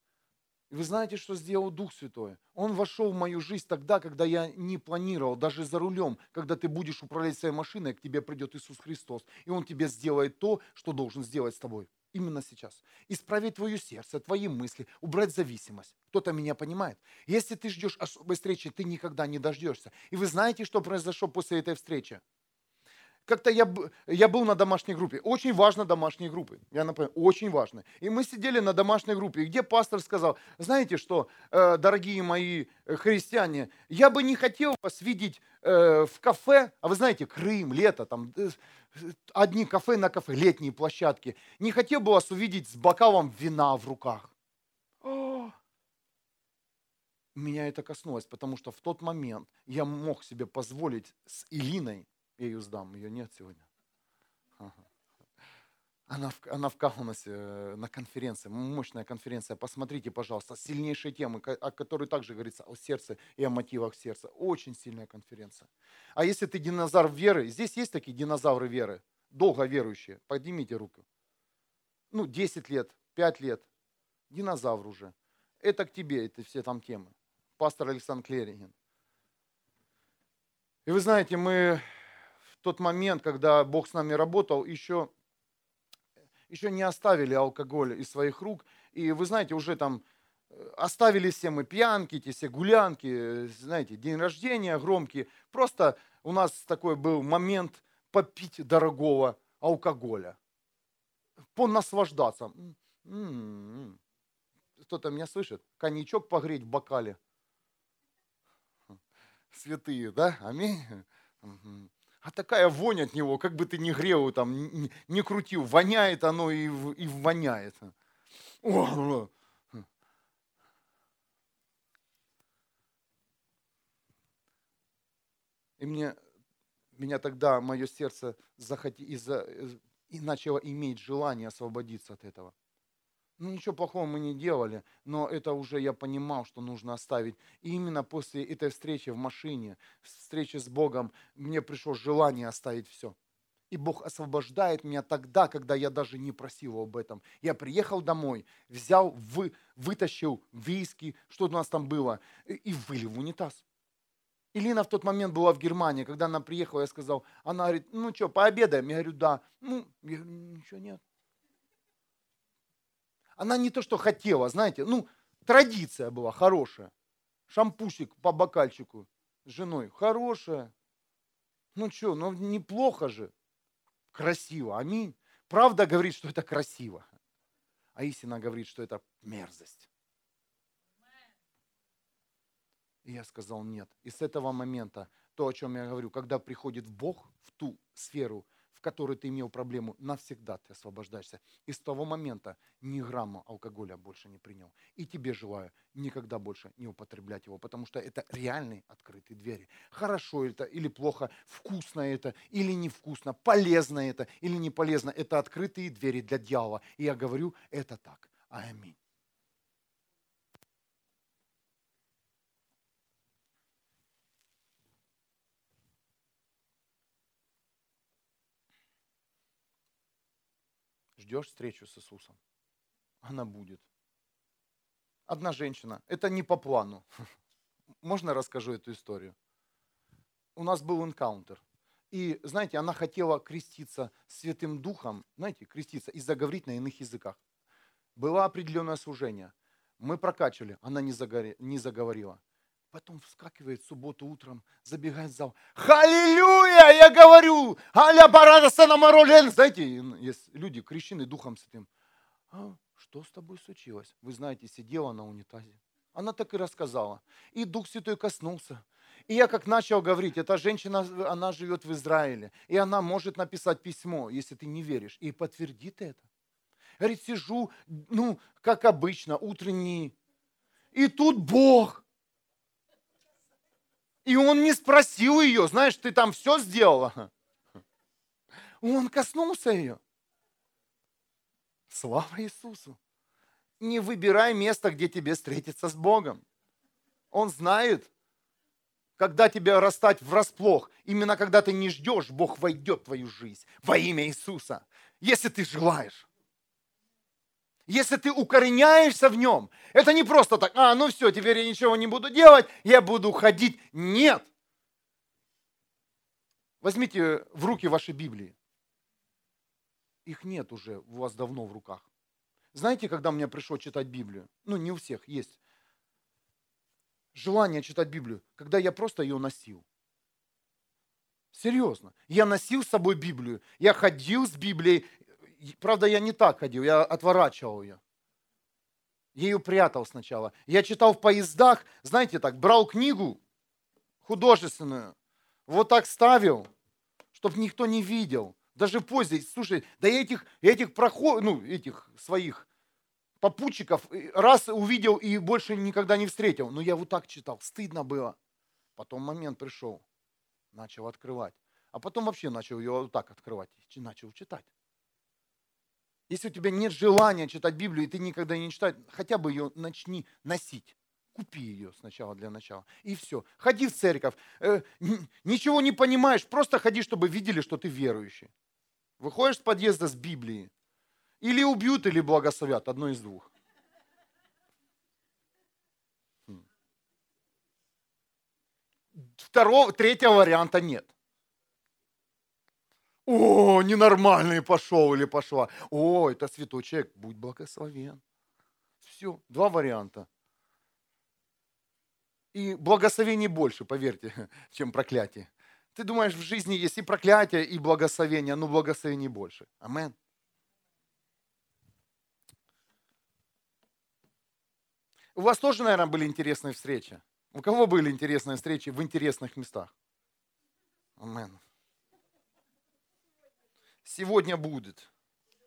и вы знаете, что сделал Дух Святой? Он вошел в мою жизнь тогда, когда я не планировал, даже за рулем, когда ты будешь управлять своей машиной, к тебе придет Иисус Христос, и Он тебе сделает то, что должен сделать с тобой именно сейчас. Исправить твое сердце, твои мысли, убрать зависимость. Кто-то меня понимает. Если ты ждешь особой встречи, ты никогда не дождешься. И вы знаете, что произошло после этой встречи? Как-то я, я был на домашней группе. Очень важно домашние группы. Я напомню, очень важно. И мы сидели на домашней группе, где пастор сказал, знаете что, э, дорогие мои э, христиане, я бы не хотел вас видеть э, в кафе, а вы знаете, Крым, лето, там одни кафе на кафе, летние площадки. Не хотел бы вас увидеть с бокалом вина в руках. О! Меня это коснулось, потому что в тот момент я мог себе позволить с Илиной я ее сдам, ее нет сегодня. Она в, она в Каунасе э, на конференции, мощная конференция. Посмотрите, пожалуйста, сильнейшие темы, о которой также говорится о сердце и о мотивах сердца. Очень сильная конференция. А если ты динозавр веры, здесь есть такие динозавры веры, долго верующие, поднимите руку. Ну, 10 лет, 5 лет, динозавр уже. Это к тебе, это все там темы. Пастор Александр Клеринин. И вы знаете, мы тот момент, когда Бог с нами работал, еще, еще не оставили алкоголь из своих рук. И вы знаете, уже там э, оставили все мы пьянки, эти все гулянки, знаете, день рождения громкие. Просто у нас такой был момент попить дорогого алкоголя. Понаслаждаться. М-м-м. Кто-то меня слышит? Коньячок погреть в бокале. Святые, да? Аминь а такая вонь от него, как бы ты ни грел, там, не крутил, воняет оно и, и воняет. О, и мне, меня тогда мое сердце захоти, из-за, и начало иметь желание освободиться от этого. Ну, ничего плохого мы не делали, но это уже я понимал, что нужно оставить. И именно после этой встречи в машине, встречи с Богом, мне пришло желание оставить все. И Бог освобождает меня тогда, когда я даже не просил об этом. Я приехал домой, взял, вы, вытащил виски, что у нас там было, и вылил в унитаз. Илина в тот момент была в Германии, когда она приехала, я сказал, она говорит, ну что, пообедаем? Я говорю, да. Ну, я говорю, ничего нет она не то, что хотела, знаете, ну, традиция была хорошая. Шампусик по бокальчику с женой, хорошая. Ну что, ну неплохо же. Красиво, аминь. Правда говорит, что это красиво. А истина говорит, что это мерзость. И я сказал нет. И с этого момента, то, о чем я говорю, когда приходит Бог в ту сферу, которой ты имел проблему, навсегда ты освобождаешься. И с того момента ни грамма алкоголя больше не принял. И тебе желаю никогда больше не употреблять его, потому что это реальные открытые двери. Хорошо это или плохо, вкусно это или невкусно, полезно это или не полезно. Это открытые двери для дьявола. И я говорю, это так. Аминь. Ждешь встречу с Иисусом, она будет. Одна женщина, это не по плану. (laughs) Можно расскажу эту историю? У нас был энкаунтер. И, знаете, она хотела креститься Святым Духом, знаете, креститься и заговорить на иных языках. Было определенное служение. Мы прокачивали, она не, загори, не заговорила. Потом вскакивает в субботу утром, забегает в зал. Халилюя, я говорю! Аля барадаса на моролен. Знаете, есть люди, крещены Духом Святым. А, что с тобой случилось? Вы знаете, сидела на унитазе. Она так и рассказала. И Дух Святой коснулся. И я как начал говорить, эта женщина, она живет в Израиле, и она может написать письмо, если ты не веришь, и подтвердит это. Говорит, сижу, ну, как обычно, утренний, и тут Бог. И он не спросил ее, знаешь, ты там все сделала. Он коснулся ее. Слава Иисусу. Не выбирай место, где тебе встретиться с Богом. Он знает, когда тебя расстать врасплох. Именно когда ты не ждешь, Бог войдет в твою жизнь во имя Иисуса. Если ты желаешь. Если ты укореняешься в нем, это не просто так, а, ну все, теперь я ничего не буду делать, я буду ходить. Нет. Возьмите в руки ваши Библии. Их нет уже у вас давно в руках. Знаете, когда мне пришло читать Библию? Ну, не у всех есть желание читать Библию, когда я просто ее носил. Серьезно. Я носил с собой Библию. Я ходил с Библией. Правда, я не так ходил, я отворачивал ее. Ее прятал сначала. Я читал в поездах, знаете так, брал книгу художественную, вот так ставил, чтобы никто не видел. Даже позже, слушай, да я этих, этих проход, ну, этих своих попутчиков раз увидел и больше никогда не встретил. Но я вот так читал, стыдно было. Потом момент пришел, начал открывать. А потом вообще начал ее вот так открывать, начал читать. Если у тебя нет желания читать Библию, и ты никогда не читаешь, хотя бы ее начни носить. Купи ее сначала для начала. И все. Ходи в церковь. Э, ничего не понимаешь, просто ходи, чтобы видели, что ты верующий. Выходишь с подъезда с Библией, или убьют, или благословят. Одно из двух. Хм. Второго, третьего варианта нет. О, ненормальный пошел или пошла. О, это святой человек, будь благословен. Все, два варианта. И благословений больше, поверьте, (laughs) чем проклятие. Ты думаешь, в жизни есть и проклятие, и благословение, но благословений больше. Амен. У вас тоже, наверное, были интересные встречи. У кого были интересные встречи в интересных местах? Амен. Сегодня будет.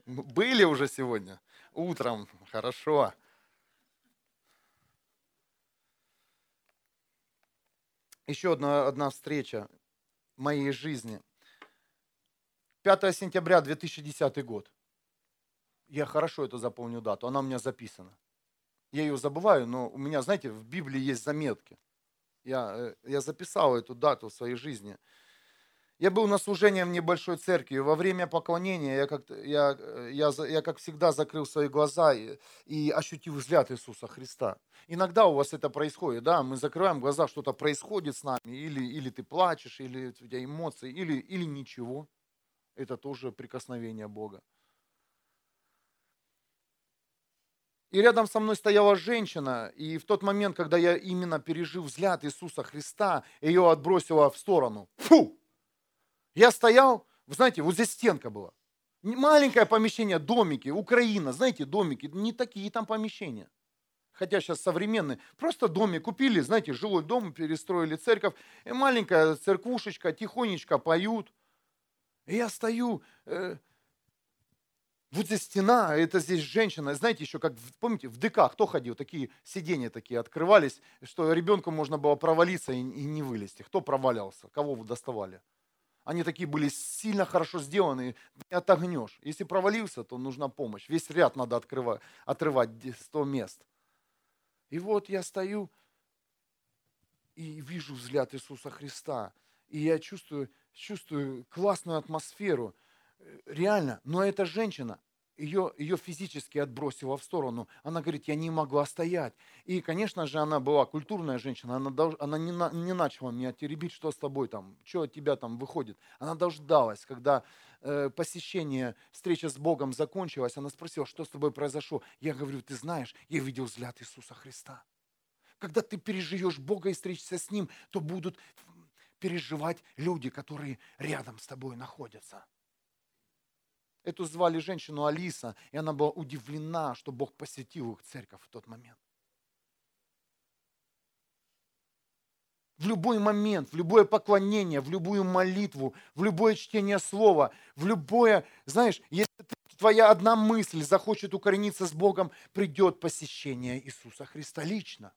Были уже сегодня? Утром. Хорошо. Еще одна, одна встреча моей жизни. 5 сентября 2010 год. Я хорошо это запомню дату, она у меня записана. Я ее забываю, но у меня, знаете, в Библии есть заметки. Я, э, я записал эту дату в своей жизни. Я был на служении в небольшой церкви. Во время поклонения я, как, я, э, я, я как всегда закрыл свои глаза и, и ощутил взгляд Иисуса Христа. Иногда у вас это происходит, да, мы закрываем глаза, что-то происходит с нами, или, или ты плачешь, или у тебя эмоции, или, или ничего. Это тоже прикосновение Бога. И рядом со мной стояла женщина, и в тот момент, когда я именно пережил взгляд Иисуса Христа, ее отбросило в сторону. Фу! Я стоял, вы знаете, вот здесь стенка была. Маленькое помещение, домики, Украина, знаете, домики, не такие там помещения. Хотя сейчас современные. Просто домик купили, знаете, жилой дом, перестроили церковь. И маленькая церквушечка, тихонечко поют. И я стою, э, вот здесь стена, это здесь женщина. Знаете, еще как, помните, в ДК кто ходил? Такие сиденья такие открывались, что ребенку можно было провалиться и, и не вылезти. Кто провалялся? Кого вы доставали? Они такие были сильно хорошо сделаны, не отогнешь. Если провалился, то нужна помощь. Весь ряд надо открывать, отрывать 100 мест. И вот я стою и вижу взгляд Иисуса Христа. И я чувствую, чувствую классную атмосферу – реально, но эта женщина, ее, ее физически отбросило в сторону. Она говорит, я не могла стоять. И, конечно же, она была культурная женщина, она, дож, она не, на, не начала меня теребить, что с тобой там, что от тебя там выходит. Она дождалась, когда э, посещение, встреча с Богом закончилась, она спросила, что с тобой произошло. Я говорю, ты знаешь, я видел взгляд Иисуса Христа. Когда ты переживешь Бога и встретишься с Ним, то будут переживать люди, которые рядом с тобой находятся. Эту звали женщину Алиса, и она была удивлена, что Бог посетил их церковь в тот момент. В любой момент, в любое поклонение, в любую молитву, в любое чтение слова, в любое, знаешь, если твоя одна мысль захочет укорениться с Богом, придет посещение Иисуса Христа лично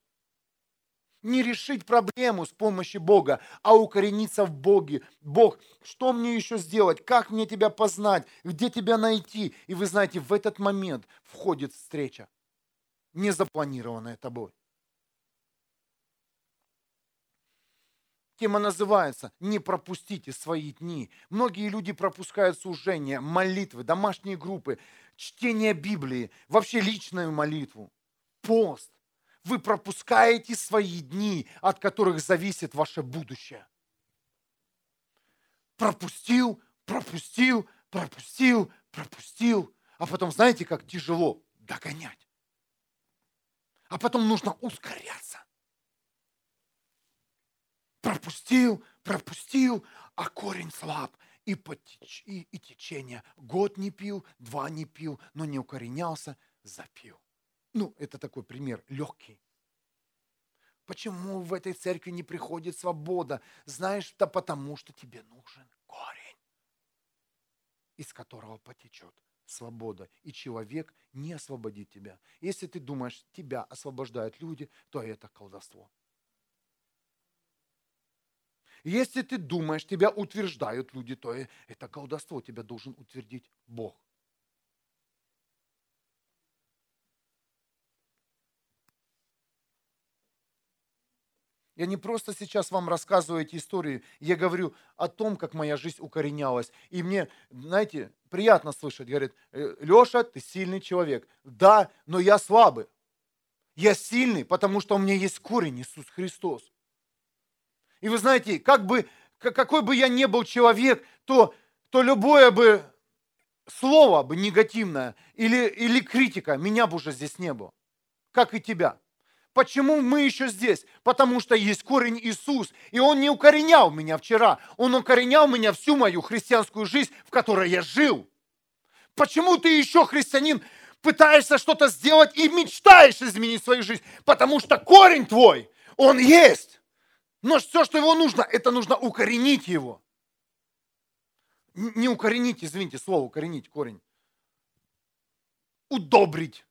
не решить проблему с помощью Бога, а укорениться в Боге. Бог, что мне еще сделать? Как мне тебя познать? Где тебя найти? И вы знаете, в этот момент входит встреча, не запланированная тобой. Тема называется «Не пропустите свои дни». Многие люди пропускают служение, молитвы, домашние группы, чтение Библии, вообще личную молитву, пост вы пропускаете свои дни, от которых зависит ваше будущее. Пропустил, пропустил, пропустил, пропустил. А потом, знаете, как тяжело догонять. А потом нужно ускоряться. Пропустил, пропустил, а корень слаб. И, потеч, и, и течение. Год не пил, два не пил, но не укоренялся, запил. Ну, это такой пример легкий. Почему в этой церкви не приходит свобода? Знаешь, да потому что тебе нужен корень, из которого потечет свобода, и человек не освободит тебя. Если ты думаешь, тебя освобождают люди, то это колдовство. Если ты думаешь, тебя утверждают люди, то это колдовство, тебя должен утвердить Бог. Я не просто сейчас вам рассказываю эти истории, я говорю о том, как моя жизнь укоренялась. И мне, знаете, приятно слышать, говорит, «Э, Леша, ты сильный человек. Да, но я слабый. Я сильный, потому что у меня есть корень Иисус Христос. И вы знаете, как бы, какой бы я ни был человек, то, то любое бы слово бы негативное или, или критика, меня бы уже здесь не было. Как и тебя. Почему мы еще здесь? Потому что есть корень Иисус. И Он не укоренял меня вчера. Он укоренял меня всю мою христианскую жизнь, в которой я жил. Почему ты еще христианин, пытаешься что-то сделать и мечтаешь изменить свою жизнь? Потому что корень твой, он есть. Но все, что его нужно, это нужно укоренить его. Не укоренить, извините, слово укоренить, корень. Удобрить.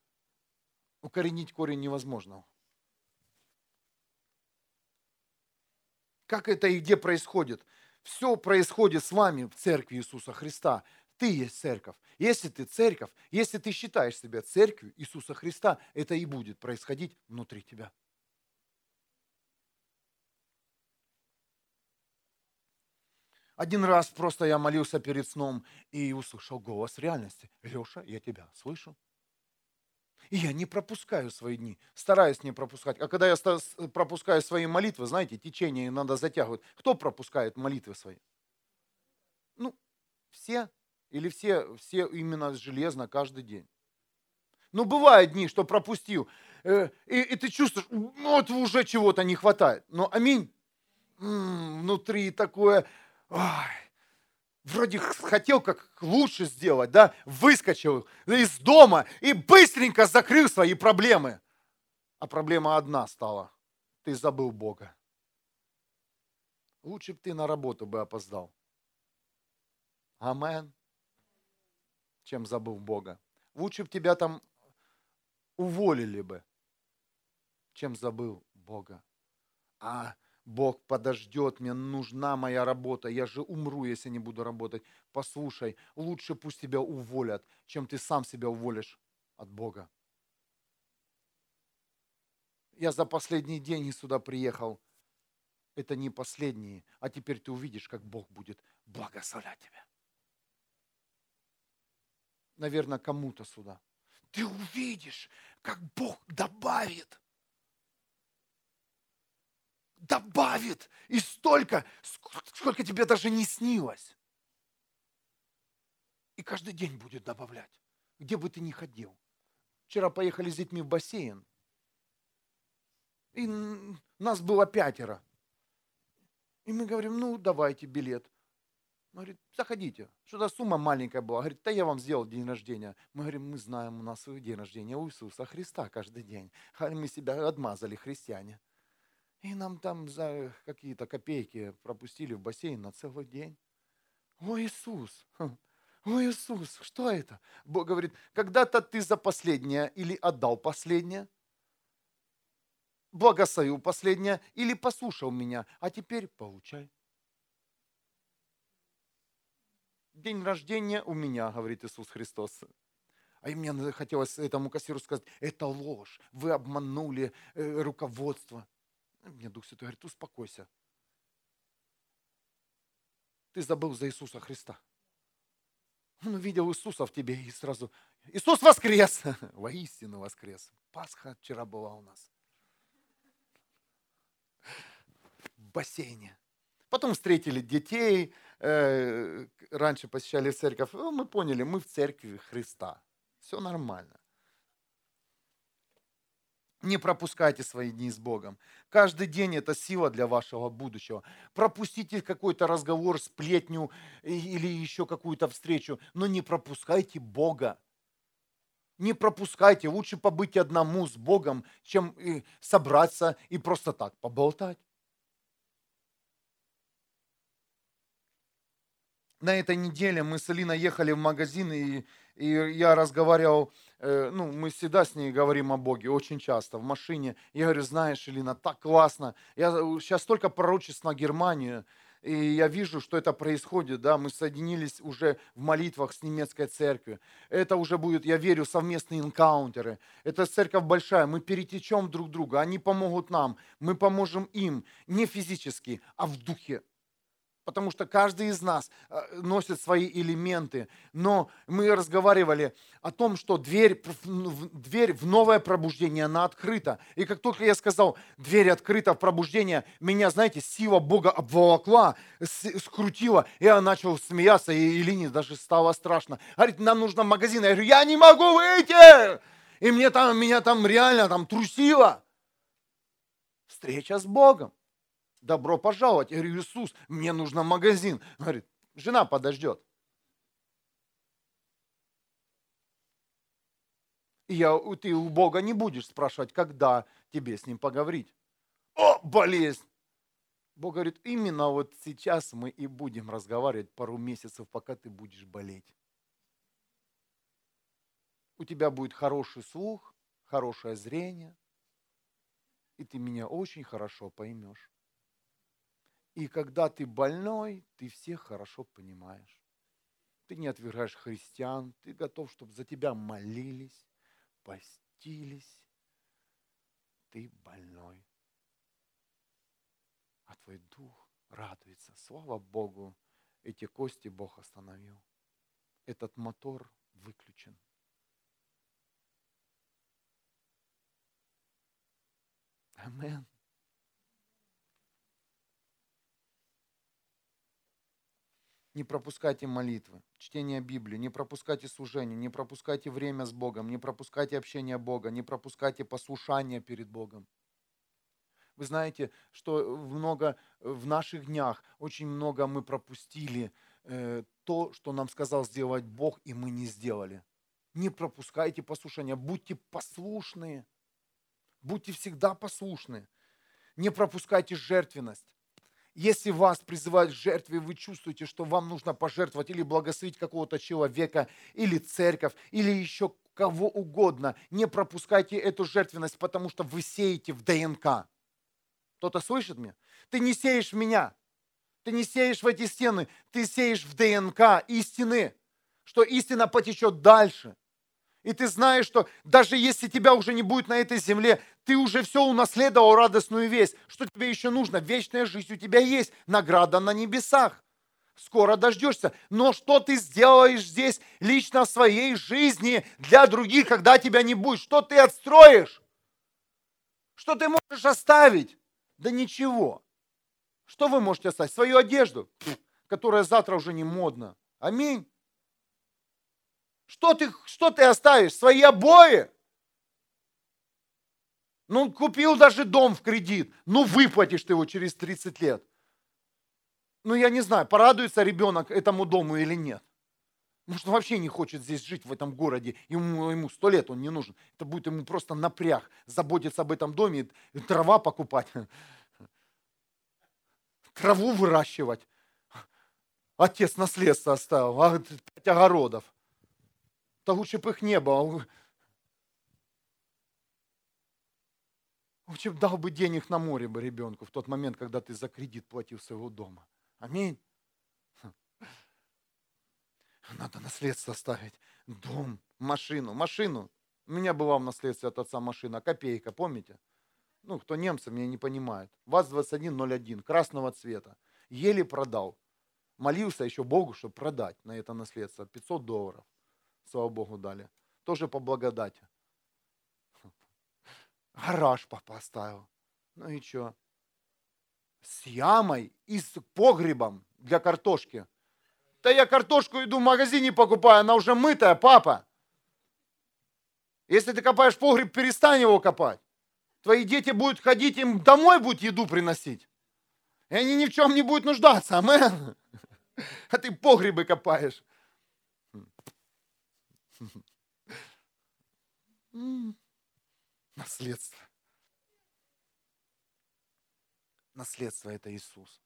Укоренить корень невозможно. Как это и где происходит? Все происходит с вами в церкви Иисуса Христа. Ты есть церковь. Если ты церковь, если ты считаешь себя церковью Иисуса Христа, это и будет происходить внутри тебя. Один раз просто я молился перед сном и услышал голос реальности. Леша, я тебя слышу. И я не пропускаю свои дни, стараюсь не пропускать. А когда я пропускаю свои молитвы, знаете, течение надо затягивать. Кто пропускает молитвы свои? Ну, все. Или все, все именно железно каждый день. Ну, бывают дни, что пропустил, э, и, и ты чувствуешь, ну, вот уже чего-то не хватает. Но аминь. М-м, внутри такое, ой, вроде хотел как лучше сделать, да, выскочил из дома и быстренько закрыл свои проблемы. А проблема одна стала. Ты забыл Бога. Лучше бы ты на работу бы опоздал. Амен. Чем забыл Бога. Лучше бы тебя там уволили бы, чем забыл Бога. А Бог подождет, мне нужна моя работа, я же умру, если не буду работать. Послушай, лучше пусть тебя уволят, чем ты сам себя уволишь от Бога. Я за последний день сюда приехал. Это не последние, а теперь ты увидишь, как Бог будет благословлять тебя. наверное, кому-то сюда. Ты увидишь, как Бог добавит. Добавит. И столько, сколько тебе даже не снилось. И каждый день будет добавлять, где бы ты ни ходил. Вчера поехали с детьми в бассейн. И нас было пятеро. И мы говорим, ну, давайте билет. Он говорит, заходите. Что-то сумма маленькая была. Говорит, да я вам сделал день рождения. Мы говорим, мы знаем, у нас свой день рождения у Иисуса Христа каждый день. Мы себя отмазали, христиане. И нам там за какие-то копейки пропустили в бассейн на целый день. О, Иисус! О, Иисус, что это? Бог говорит, когда-то ты за последнее или отдал последнее, благословил последнее или послушал меня, а теперь получай. День рождения у меня, говорит Иисус Христос. А и мне хотелось этому кассиру сказать, это ложь, вы обманули э, руководство. Мне Дух Святой говорит, успокойся. Ты забыл за Иисуса Христа. Он увидел Иисуса в тебе и сразу, Иисус воскрес! (laughs) Воистину воскрес. Пасха вчера была у нас. В бассейне. Потом встретили детей, э, раньше посещали церковь. Ну, мы поняли, мы в церкви Христа. Все нормально. Не пропускайте свои дни с Богом. Каждый день это сила для вашего будущего. Пропустите какой-то разговор, сплетню или еще какую-то встречу, но не пропускайте Бога. Не пропускайте. Лучше побыть одному с Богом, чем собраться и просто так поболтать. На этой неделе мы с Алиной ехали в магазин, и, и я разговаривал Э, ну, мы всегда с ней говорим о Боге, очень часто, в машине. Я говорю, знаешь, Элина, так классно. Я сейчас только пророчеств на Германию, и я вижу, что это происходит, да, мы соединились уже в молитвах с немецкой церковью. Это уже будет, я верю, совместные инкаунтеры. Это церковь большая, мы перетечем друг друга, они помогут нам, мы поможем им, не физически, а в духе потому что каждый из нас э, носит свои элементы. Но мы разговаривали о том, что дверь, дверь в новое пробуждение, она открыта. И как только я сказал, дверь открыта в пробуждение, меня, знаете, сила Бога обволокла, скрутила, и я начал смеяться, и Илине даже стало страшно. Говорит, нам нужно магазин. Я говорю, я не могу выйти! И мне там, меня там реально там трусило. Встреча с Богом добро пожаловать. Я говорю, Иисус, мне нужно магазин. говорит, жена подождет. И я, ты у Бога не будешь спрашивать, когда тебе с ним поговорить. О, болезнь! Бог говорит, именно вот сейчас мы и будем разговаривать пару месяцев, пока ты будешь болеть. У тебя будет хороший слух, хорошее зрение, и ты меня очень хорошо поймешь. И когда ты больной, ты всех хорошо понимаешь. Ты не отвергаешь христиан, ты готов, чтобы за тебя молились, постились. Ты больной. А твой дух радуется. Слава Богу, эти кости Бог остановил. Этот мотор выключен. Аминь. Не пропускайте молитвы, чтение Библии, не пропускайте служение, не пропускайте время с Богом, не пропускайте общение Бога, не пропускайте послушание перед Богом. Вы знаете, что много в наших днях, очень много мы пропустили э, то, что нам сказал сделать Бог, и мы не сделали. Не пропускайте послушания, будьте послушные. Будьте всегда послушны. Не пропускайте жертвенность. Если вас призывают к жертве, вы чувствуете, что вам нужно пожертвовать или благословить какого-то человека, или церковь, или еще кого угодно, не пропускайте эту жертвенность, потому что вы сеете в ДНК. Кто-то слышит меня? Ты не сеешь меня, ты не сеешь в эти стены, ты сеешь в ДНК истины, что истина потечет дальше. И ты знаешь, что даже если тебя уже не будет на этой земле, ты уже все унаследовал радостную весть. Что тебе еще нужно? Вечная жизнь у тебя есть, награда на небесах. скоро дождешься. Но что ты сделаешь здесь лично в своей жизни для других, когда тебя не будет? Что ты отстроишь? Что ты можешь оставить? Да ничего. Что вы можете оставить? Свою одежду, которая завтра уже не модна. Аминь. Что ты, что ты оставишь? Свои обои? Ну, купил даже дом в кредит. Ну, выплатишь ты его через 30 лет ну я не знаю, порадуется ребенок этому дому или нет. Может, он вообще не хочет здесь жить, в этом городе, ему, ему сто лет он не нужен. Это будет ему просто напряг, заботиться об этом доме, трава покупать, (laughs) траву выращивать. Отец наследство оставил, а пять огородов. Да лучше бы их не было. Лучше бы дал бы денег на море бы ребенку в тот момент, когда ты за кредит платил своего дома. Аминь. Надо наследство оставить. Дом, машину, машину. У меня была в наследстве от отца машина, копейка, помните? Ну, кто немцы, меня не понимает. ВАЗ-2101, красного цвета. Еле продал. Молился еще Богу, чтобы продать на это наследство. 500 долларов. Слава Богу, дали. Тоже по благодати. (laughs) Гараж папа оставил. Ну и что? с ямой и с погребом для картошки. Да я картошку иду в магазине покупаю, она уже мытая, папа. Если ты копаешь погреб, перестань его копать. Твои дети будут ходить, им домой будут еду приносить. И они ни в чем не будут нуждаться, амен. (laughs) А ты погребы копаешь. (laughs) Наследство. Наследство – это Иисус.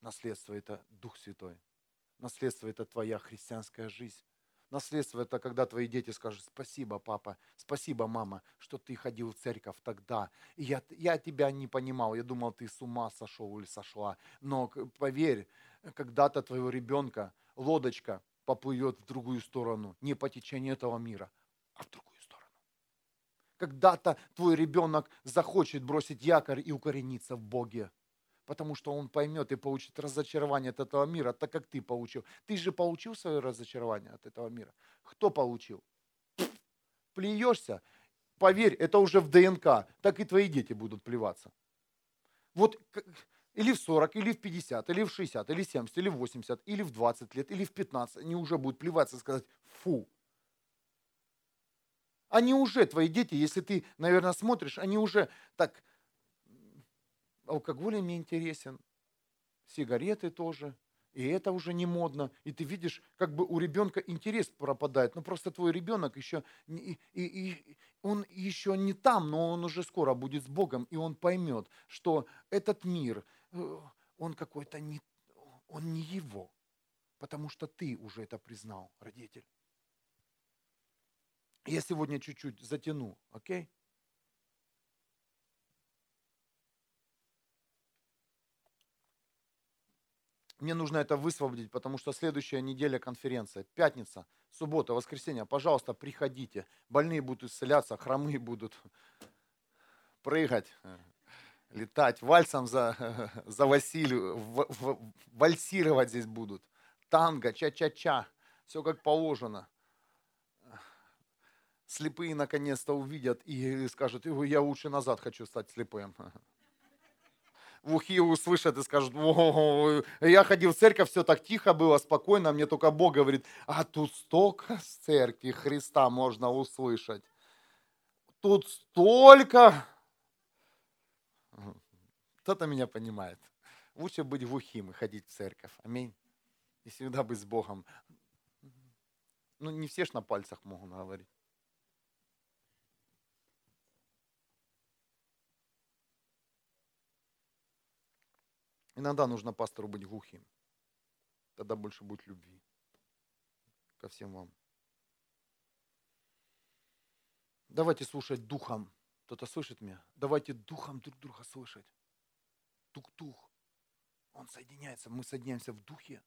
Наследство – это Дух Святой. Наследство – это твоя христианская жизнь. Наследство – это когда твои дети скажут, спасибо, папа, спасибо, мама, что ты ходил в церковь тогда. И я, я тебя не понимал, я думал, ты с ума сошел или сошла. Но поверь, когда-то твоего ребенка лодочка поплывет в другую сторону, не по течению этого мира, а в другую сторону. Когда-то твой ребенок захочет бросить якорь и укорениться в Боге потому что он поймет и получит разочарование от этого мира, так как ты получил. Ты же получил свое разочарование от этого мира. Кто получил? Плюешься? Поверь, это уже в ДНК. Так и твои дети будут плеваться. Вот или в 40, или в 50, или в 60, или в 70, или в 80, или в 20 лет, или в 15, они уже будут плеваться и сказать «фу». Они уже, твои дети, если ты, наверное, смотришь, они уже так алкоголь мне интересен, сигареты тоже, и это уже не модно. И ты видишь, как бы у ребенка интерес пропадает. Ну просто твой ребенок еще, и, и, и, он еще не там, но он уже скоро будет с Богом, и он поймет, что этот мир, он какой-то не, он не его, потому что ты уже это признал, родитель. Я сегодня чуть-чуть затяну, окей? Мне нужно это высвободить, потому что следующая неделя конференция. Пятница, суббота, воскресенье. Пожалуйста, приходите. Больные будут исцеляться, хромые будут (laughs) прыгать, летать, вальсом за, (laughs) за Василию, в, в, вальсировать здесь будут. Танго, ча-ча-ча, все как положено. Слепые наконец-то увидят и скажут, я лучше назад хочу стать слепым в ухи услышат и скажут, я ходил в церковь, все так тихо было, спокойно, мне только Бог говорит, а тут столько с церкви Христа можно услышать. Тут столько... Кто-то меня понимает. Лучше быть глухим и ходить в церковь. Аминь. И всегда быть с Богом. Ну, не все ж на пальцах могут говорить. Иногда нужно пастору быть глухим. Тогда больше будет любви ко всем вам. Давайте слушать духом. Кто-то слышит меня? Давайте духом друг друга слышать. Дух-дух. Он соединяется. Мы соединяемся в духе,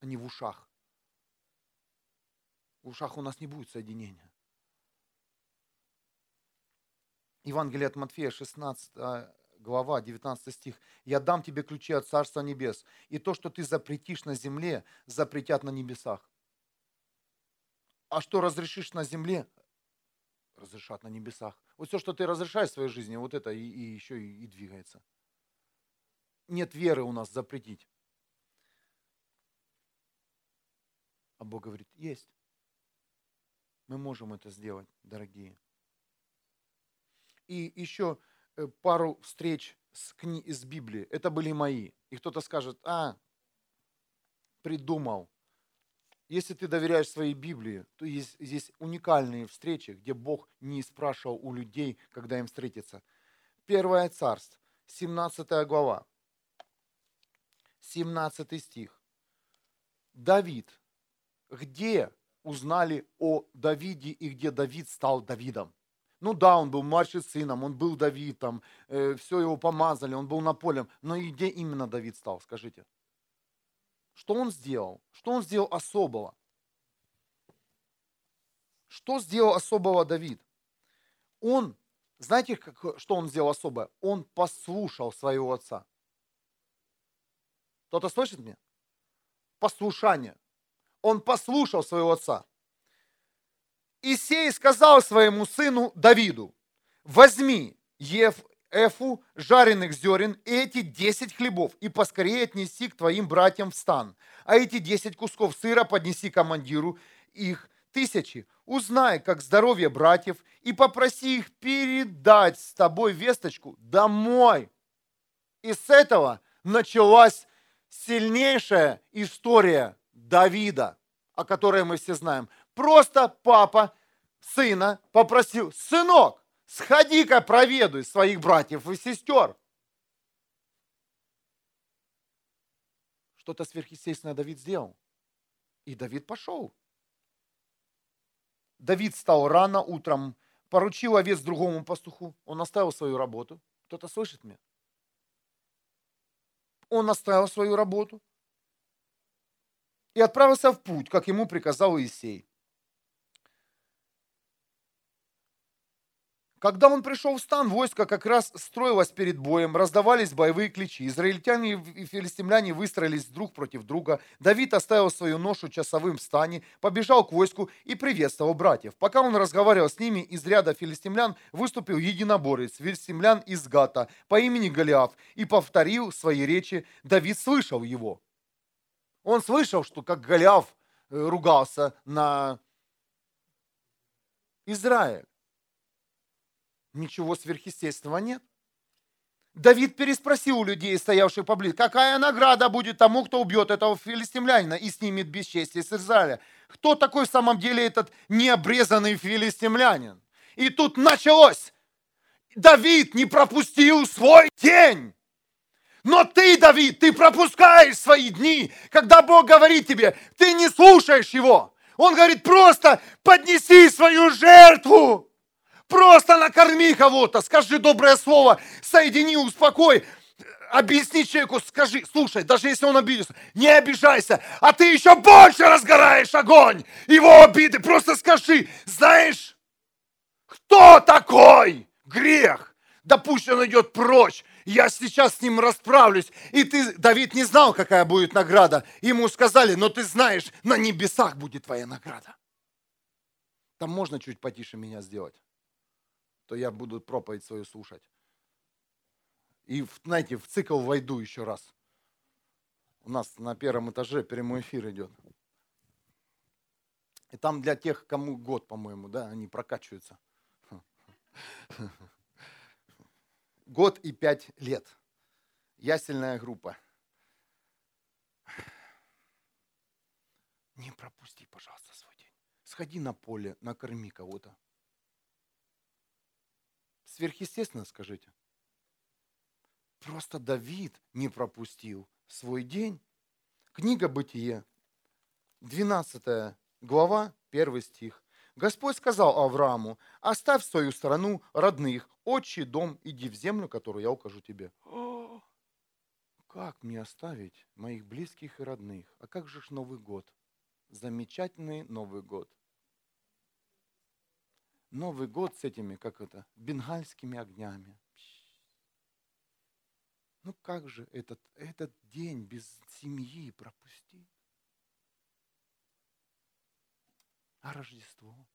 а не в ушах. В ушах у нас не будет соединения. Евангелие от Матфея, 16 глава, 19 стих. «Я дам тебе ключи от Царства Небес, и то, что ты запретишь на земле, запретят на небесах. А что разрешишь на земле, разрешат на небесах. Вот все, что ты разрешаешь в своей жизни, вот это и, и еще и, и двигается. Нет веры у нас запретить. А Бог говорит, есть. Мы можем это сделать, дорогие. И еще э, пару встреч с, кни... с Библии. Это были мои. И кто-то скажет, а, придумал. Если ты доверяешь своей Библии, то есть здесь уникальные встречи, где Бог не спрашивал у людей, когда им встретиться. Первое царство, 17 глава, 17 стих. Давид. Где узнали о Давиде и где Давид стал Давидом? Ну да, он был младший сыном, он был Давидом, э, все его помазали, он был на поле. Но и где именно Давид стал, скажите? Что он сделал? Что он сделал особого? Что сделал особого Давид? Он, знаете, как, что он сделал особое? Он послушал своего отца. Кто-то слышит меня? Послушание. Он послушал своего отца. Исей сказал своему сыну Давиду, возьми Ев, эфу жареных зерен и эти десять хлебов, и поскорее отнеси к твоим братьям в стан. А эти десять кусков сыра поднеси командиру их тысячи. Узнай, как здоровье братьев, и попроси их передать с тобой весточку домой. И с этого началась сильнейшая история Давида, о которой мы все знаем. Просто папа сына попросил, сынок, Сходи-ка проведуй своих братьев и сестер. Что-то сверхъестественное Давид сделал. И Давид пошел. Давид стал рано утром, поручил овец другому пастуху. Он оставил свою работу. Кто-то слышит меня? Он оставил свою работу и отправился в путь, как ему приказал Иисей. Когда он пришел в стан, войско как раз строилось перед боем, раздавались боевые ключи. Израильтяне и филистимляне выстроились друг против друга. Давид оставил свою ношу часовым в стане, побежал к войску и приветствовал братьев. Пока он разговаривал с ними, из ряда филистимлян выступил единоборец, филистимлян из Гата по имени Голиаф и повторил свои речи. Давид слышал его. Он слышал, что как Голиаф э, ругался на Израиль. Ничего сверхъестественного нет. Давид переспросил у людей, стоявших поблизости, какая награда будет тому, кто убьет этого филистимлянина и снимет бесчестие с Израиля? Кто такой в самом деле этот необрезанный филистимлянин? И тут началось. Давид не пропустил свой день. Но ты, Давид, ты пропускаешь свои дни, когда Бог говорит тебе, ты не слушаешь Его. Он говорит, просто поднеси свою жертву. Просто накорми кого-то, скажи доброе слово, соедини, успокой. Объясни человеку, скажи, слушай, даже если он обиделся, не обижайся, а ты еще больше разгораешь огонь его обиды. Просто скажи, знаешь, кто такой грех? Да пусть он идет прочь, я сейчас с ним расправлюсь. И ты, Давид, не знал, какая будет награда. Ему сказали, но ты знаешь, на небесах будет твоя награда. Там можно чуть потише меня сделать то я буду проповедь свою слушать. И, знаете, в цикл войду еще раз. У нас на первом этаже прямой эфир идет. И там для тех, кому год, по-моему, да, они прокачиваются. Год и пять лет. Ясельная группа. Не пропусти, пожалуйста, свой день. Сходи на поле, накорми кого-то. Сверхъестественно, скажите. Просто Давид не пропустил свой день. Книга Бытие, 12 глава, 1 стих. Господь сказал Аврааму, оставь свою страну, родных, отчий дом, иди в землю, которую я укажу тебе. Как мне оставить моих близких и родных? А как же ж Новый год? Замечательный Новый год. Новый год с этими, как это, бенгальскими огнями. Ну как же этот, этот день без семьи пропустить? А Рождество,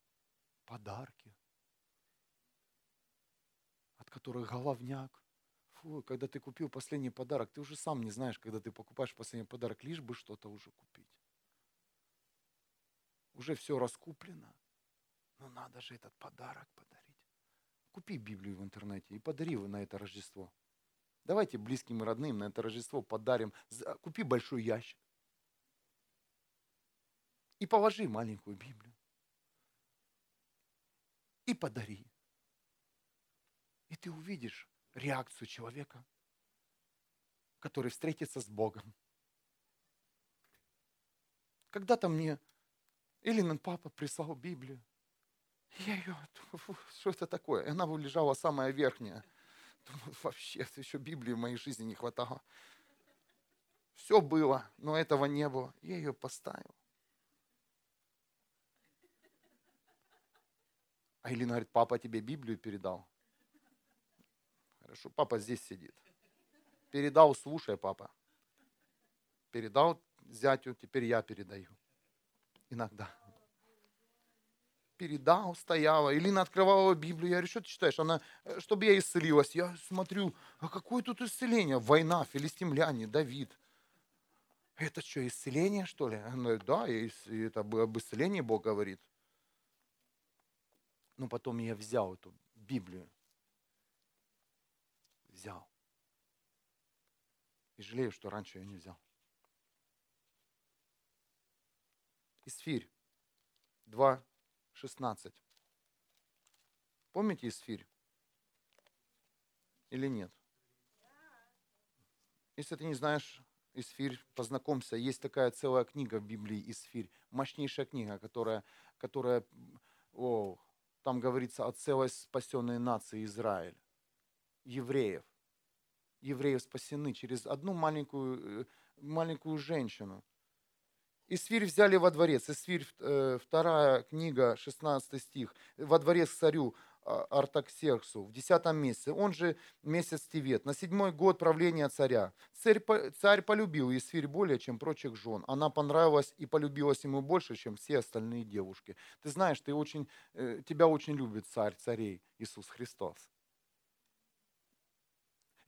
подарки, от которых головняк. Фу, когда ты купил последний подарок, ты уже сам не знаешь, когда ты покупаешь последний подарок, лишь бы что-то уже купить. Уже все раскуплено, но надо же этот подарок подарить. Купи Библию в интернете и подари его на это Рождество. Давайте близким и родным на это Рождество подарим. Купи большой ящик. И положи маленькую Библию. И подари. И ты увидишь реакцию человека, который встретится с Богом. Когда-то мне Эллин папа прислал Библию. Я ее, что это такое? И она лежала самая верхняя. Думаю, вообще, еще Библии в моей жизни не хватало. Все было, но этого не было. Я ее поставил. А Элина говорит, папа тебе Библию передал. Хорошо, папа здесь сидит. Передал, слушай, папа. Передал зятю, теперь я передаю. Иногда передал, стояла. Илина открывала Библию. Я говорю, что ты читаешь? Она, «Э, чтобы я исцелилась. Я смотрю, а какое тут исцеление? Война, филистимляне, Давид. Это что, исцеление, что ли? Она говорит, да, это об исцелении Бог говорит. Но потом я взял эту Библию. Взял. И жалею, что раньше ее не взял. Исфирь 2, 16. Помните Исфирь? Или нет? Если ты не знаешь Исфирь, познакомься. Есть такая целая книга в Библии Исфирь. Мощнейшая книга, которая, которая о, там говорится о целой спасенной нации Израиль. Евреев. Евреев спасены через одну маленькую, э, маленькую женщину – и свирь взяли во дворец. И свирь, э, вторая книга, 16 стих. Во дворец царю а, Артаксерксу в десятом месяце, он же месяц Тивет, на седьмой год правления царя. Царь, царь полюбил Исфирь более, чем прочих жен. Она понравилась и полюбилась ему больше, чем все остальные девушки. Ты знаешь, ты очень, э, тебя очень любит царь царей Иисус Христос.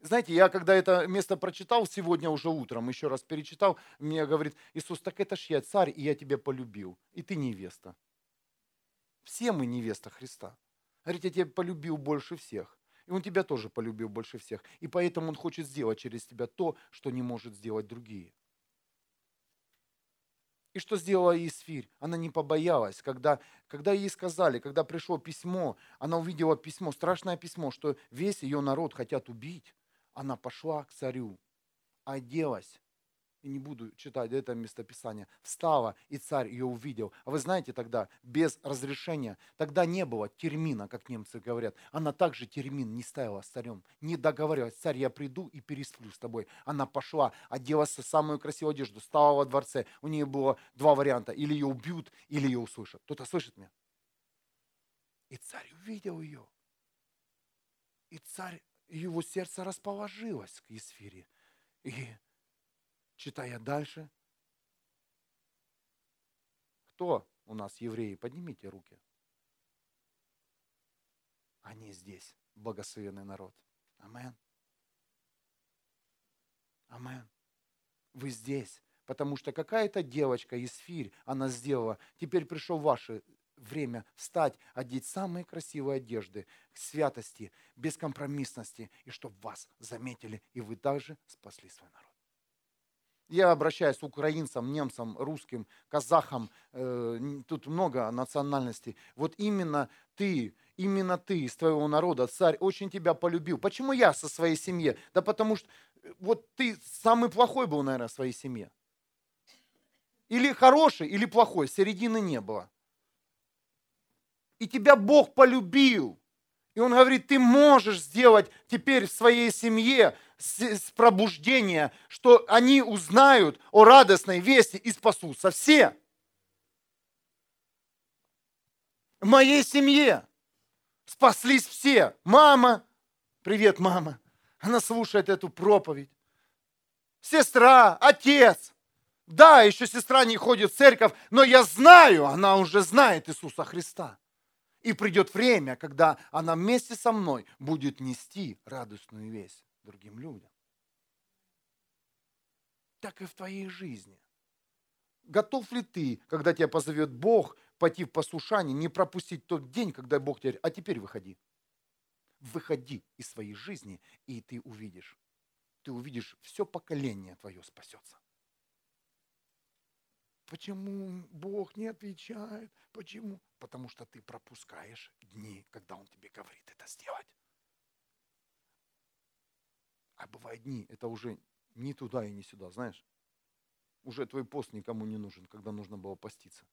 Знаете, я когда это место прочитал сегодня уже утром, еще раз перечитал, мне говорит, Иисус, так это ж я царь, и я тебя полюбил, и ты невеста. Все мы невеста Христа. Говорит, я тебя полюбил больше всех. И он тебя тоже полюбил больше всех. И поэтому он хочет сделать через тебя то, что не может сделать другие. И что сделала Исфирь? Она не побоялась. Когда, когда ей сказали, когда пришло письмо, она увидела письмо, страшное письмо, что весь ее народ хотят убить она пошла к царю, оделась, и не буду читать это местописание, встала, и царь ее увидел. А вы знаете тогда, без разрешения, тогда не было термина, как немцы говорят. Она также термин не ставила с царем, не договаривалась, царь, я приду и пересплю с тобой. Она пошла, оделась в самую красивую одежду, стала во дворце. У нее было два варианта, или ее убьют, или ее услышат. Кто-то слышит меня? И царь увидел ее. И царь его сердце расположилось к Есфире. И, читая дальше, кто у нас евреи? Поднимите руки. Они здесь, благословенный народ. Амен. Амен. Вы здесь, потому что какая-то девочка из Фирь, она сделала, теперь пришел ваше время встать, одеть самые красивые одежды, святости, бескомпромиссности, и чтобы вас заметили, и вы также спасли свой народ. Я обращаюсь к украинцам, немцам, русским, казахам, э, тут много национальностей. Вот именно ты, именно ты из твоего народа, царь, очень тебя полюбил. Почему я со своей семьей? Да потому что э, вот ты самый плохой был, наверное, в своей семье. Или хороший, или плохой, середины не было и тебя Бог полюбил. И он говорит, ты можешь сделать теперь в своей семье с пробуждения, что они узнают о радостной вести и спасутся все. В моей семье спаслись все. Мама, привет, мама. Она слушает эту проповедь. Сестра, отец. Да, еще сестра не ходит в церковь, но я знаю, она уже знает Иисуса Христа. И придет время, когда она вместе со мной будет нести радостную весть другим людям. Так и в твоей жизни. Готов ли ты, когда тебя позовет Бог, пойти в послушание, не пропустить тот день, когда Бог тебе а теперь выходи. Выходи из своей жизни, и ты увидишь. Ты увидишь, все поколение твое спасется. Почему Бог не отвечает? Почему? Потому что ты пропускаешь дни, когда Он тебе говорит это сделать. А бывают дни, это уже ни туда и ни сюда, знаешь. Уже твой пост никому не нужен, когда нужно было поститься.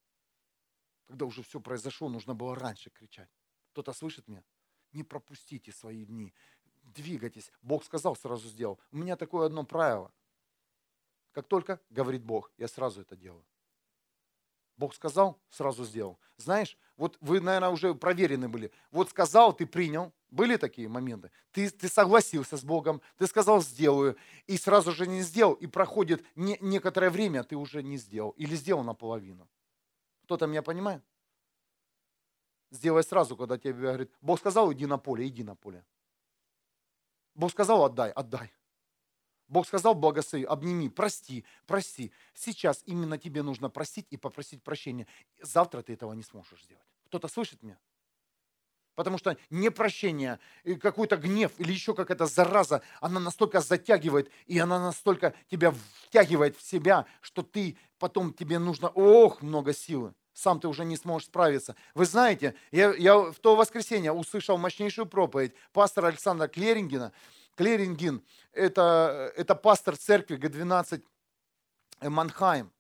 Когда уже все произошло, нужно было раньше кричать. Кто-то слышит меня? Не пропустите свои дни. Двигайтесь. Бог сказал, сразу сделал. У меня такое одно правило. Как только говорит Бог, я сразу это делаю. Бог сказал, сразу сделал. Знаешь, вот вы, наверное, уже проверены были. Вот сказал, ты принял. Были такие моменты? Ты, ты согласился с Богом, ты сказал, сделаю, и сразу же не сделал, и проходит не, некоторое время, ты уже не сделал, или сделал наполовину. Кто-то меня понимает? Сделай сразу, когда тебе говорит, Бог сказал, иди на поле, иди на поле. Бог сказал, отдай, отдай. Бог сказал, благослови, обними, прости, прости. Сейчас именно тебе нужно простить и попросить прощения. Завтра ты этого не сможешь сделать. Кто-то слышит меня? Потому что непрощение, какой-то гнев или еще какая-то зараза, она настолько затягивает, и она настолько тебя втягивает в себя, что ты потом тебе нужно, ох, много силы. Сам ты уже не сможешь справиться. Вы знаете, я, я в то воскресенье услышал мощнейшую проповедь пастора Александра Клерингена. Клерингин – это, это пастор церкви Г-12 Манхайм.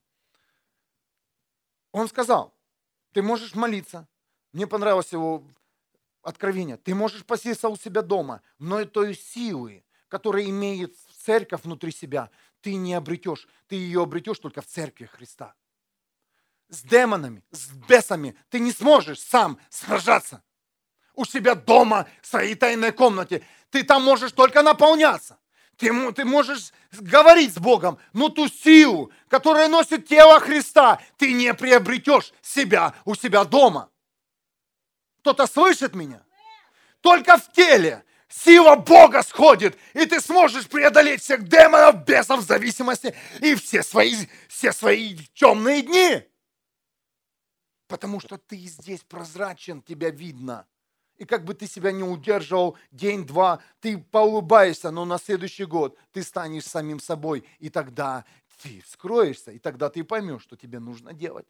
Он сказал, ты можешь молиться. Мне понравилось его откровение. Ты можешь посеяться у себя дома, но той силы, которая имеет церковь внутри себя, ты не обретешь. Ты ее обретешь только в церкви Христа. С демонами, с бесами ты не сможешь сам сражаться. У себя дома, в своей тайной комнате. Ты там можешь только наполняться. Ты, ты можешь говорить с Богом, но ту силу, которая носит тело Христа, ты не приобретешь себя у себя дома. Кто-то слышит меня? Только в теле сила Бога сходит, и ты сможешь преодолеть всех демонов, бесов, зависимости и все свои, все свои темные дни. Потому что ты здесь прозрачен, тебя видно. И как бы ты себя не удерживал день-два, ты поулыбаешься, но на следующий год ты станешь самим собой, и тогда ты вскроешься, и тогда ты поймешь, что тебе нужно делать.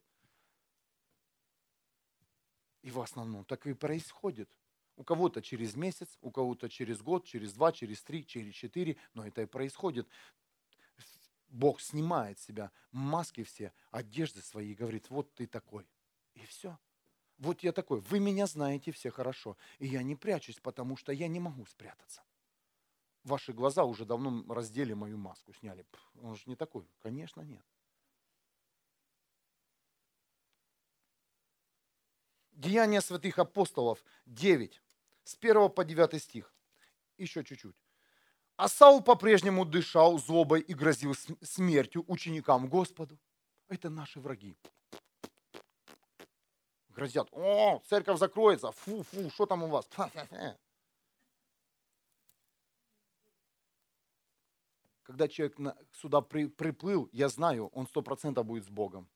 И в основном так и происходит. У кого-то через месяц, у кого-то через год, через два, через три, через четыре, но это и происходит. Бог снимает с себя маски все, одежды свои и говорит, вот ты такой. И все. Вот я такой. Вы меня знаете все хорошо. И я не прячусь, потому что я не могу спрятаться. Ваши глаза уже давно раздели мою маску, сняли. Он же не такой. Конечно, нет. Деяния святых апостолов 9, с 1 по 9 стих. Еще чуть-чуть. А Саул по-прежнему дышал злобой и грозил смертью ученикам Господу. Это наши враги. Грозят. О, церковь закроется. Фу, фу, что там у вас? (laughs) Когда человек сюда приплыл, я знаю, он сто процентов будет с Богом.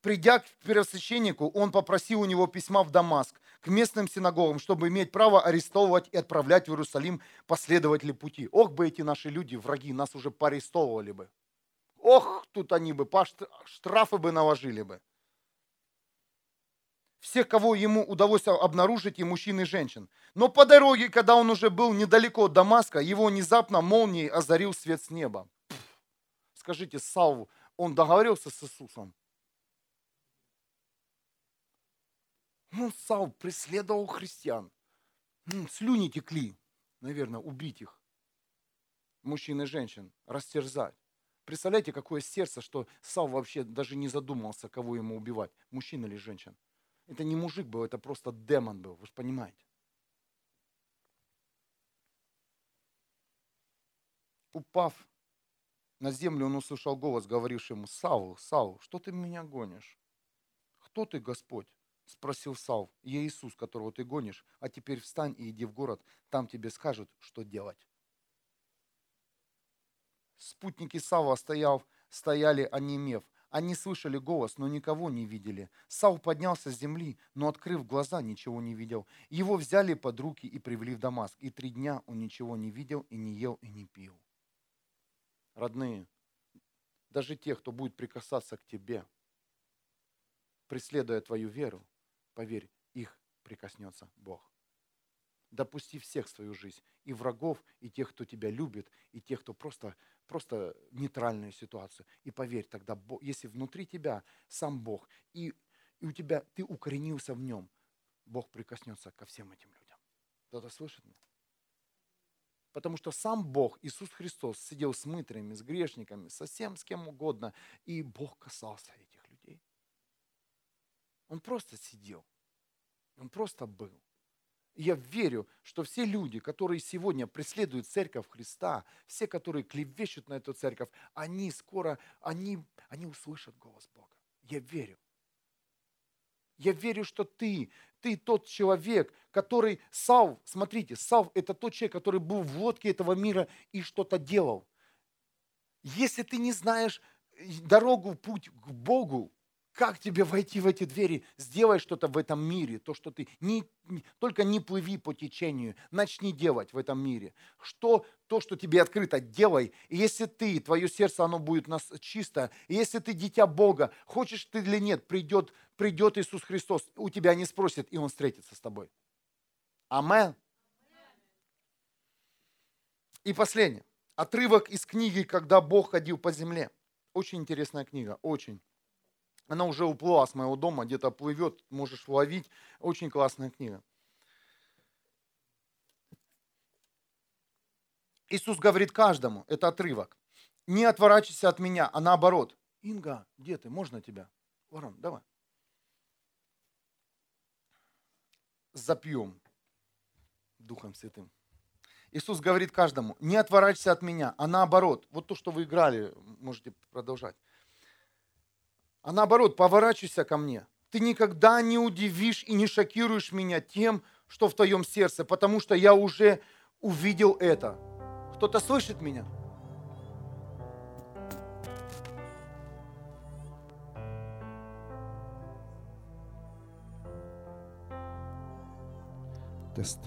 Придя к первосвященнику, он попросил у него письма в Дамаск, к местным синагогам, чтобы иметь право арестовывать и отправлять в Иерусалим последователей пути. Ох бы эти наши люди, враги, нас уже поарестовывали бы. Ох, тут они бы, штрафы бы наложили бы. Всех, кого ему удалось обнаружить, и мужчин, и женщин. Но по дороге, когда он уже был недалеко от Дамаска, его внезапно молнией озарил свет с неба. Скажите, Саву, он договорился с Иисусом? Ну, Сау преследовал христиан. Слюни текли, наверное, убить их. Мужчин и женщин, растерзать. Представляете, какое сердце, что Сау вообще даже не задумался, кого ему убивать, мужчин или женщин. Это не мужик был, это просто демон был, вы же понимаете. упав на землю, он услышал голос, говоривший ему, Савл, Савл, что ты меня гонишь? Кто ты, Господь? Спросил Савл. Я Иисус, которого ты гонишь, а теперь встань и иди в город, там тебе скажут, что делать. Спутники Савла стоял, стояли, онемев. Они слышали голос, но никого не видели. Сау поднялся с земли, но, открыв глаза, ничего не видел. Его взяли под руки и привели в Дамаск. И три дня он ничего не видел, и не ел, и не пил. Родные, даже те, кто будет прикасаться к тебе, преследуя твою веру, поверь, их прикоснется Бог. Допусти всех в свою жизнь, и врагов, и тех, кто тебя любит, и тех, кто просто, просто нейтральную ситуацию. И поверь, тогда, если внутри тебя сам Бог, и, и у тебя, ты укоренился в нем, Бог прикоснется ко всем этим людям. Кто-то слышит меня? Потому что сам Бог, Иисус Христос, сидел с мытрями, с грешниками, со всем, с кем угодно, и Бог касался этих людей. Он просто сидел, он просто был я верю, что все люди, которые сегодня преследуют церковь Христа, все, которые клевещут на эту церковь, они скоро, они, они услышат голос Бога. Я верю. Я верю, что ты, ты тот человек, который, Сав, смотрите, Сав это тот человек, который был в лодке этого мира и что-то делал. Если ты не знаешь дорогу, путь к Богу, как тебе войти в эти двери? Сделай что-то в этом мире, то, что ты... Не, не, только не плыви по течению, начни делать в этом мире. Что, то, что тебе открыто, делай. И если ты, твое сердце, оно будет нас, чисто, и если ты дитя Бога, хочешь ты или нет, придет, придет Иисус Христос, у тебя не спросит, и Он встретится с тобой. Амен. И последнее. Отрывок из книги «Когда Бог ходил по земле». Очень интересная книга, очень. Она уже уплыла с моего дома, где-то плывет, можешь ловить. Очень классная книга. Иисус говорит каждому, это отрывок, не отворачивайся от меня, а наоборот. Инга, где ты? Можно тебя? Ворон, давай. Запьем Духом Святым. Иисус говорит каждому, не отворачивайся от меня, а наоборот. Вот то, что вы играли, можете продолжать. А наоборот, поворачивайся ко мне. Ты никогда не удивишь и не шокируешь меня тем, что в твоем сердце, потому что я уже увидел это. Кто-то слышит меня? Тест.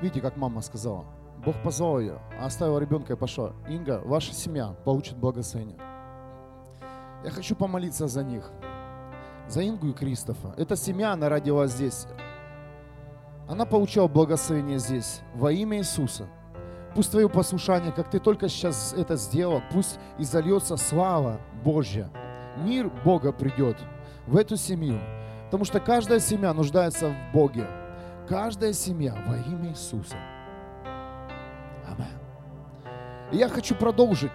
Видите, как мама сказала? Бог позвал ее, оставил ребенка и пошел. Инга, ваша семья получит благословение. Я хочу помолиться за них. За Ингу и Кристофа. Эта семья, она родилась здесь. Она получала благословение здесь во имя Иисуса. Пусть твое послушание, как ты только сейчас это сделал, пусть и зальется слава Божья. Мир Бога придет в эту семью. Потому что каждая семья нуждается в Боге. Каждая семья во имя Иисуса. И я хочу продолжить.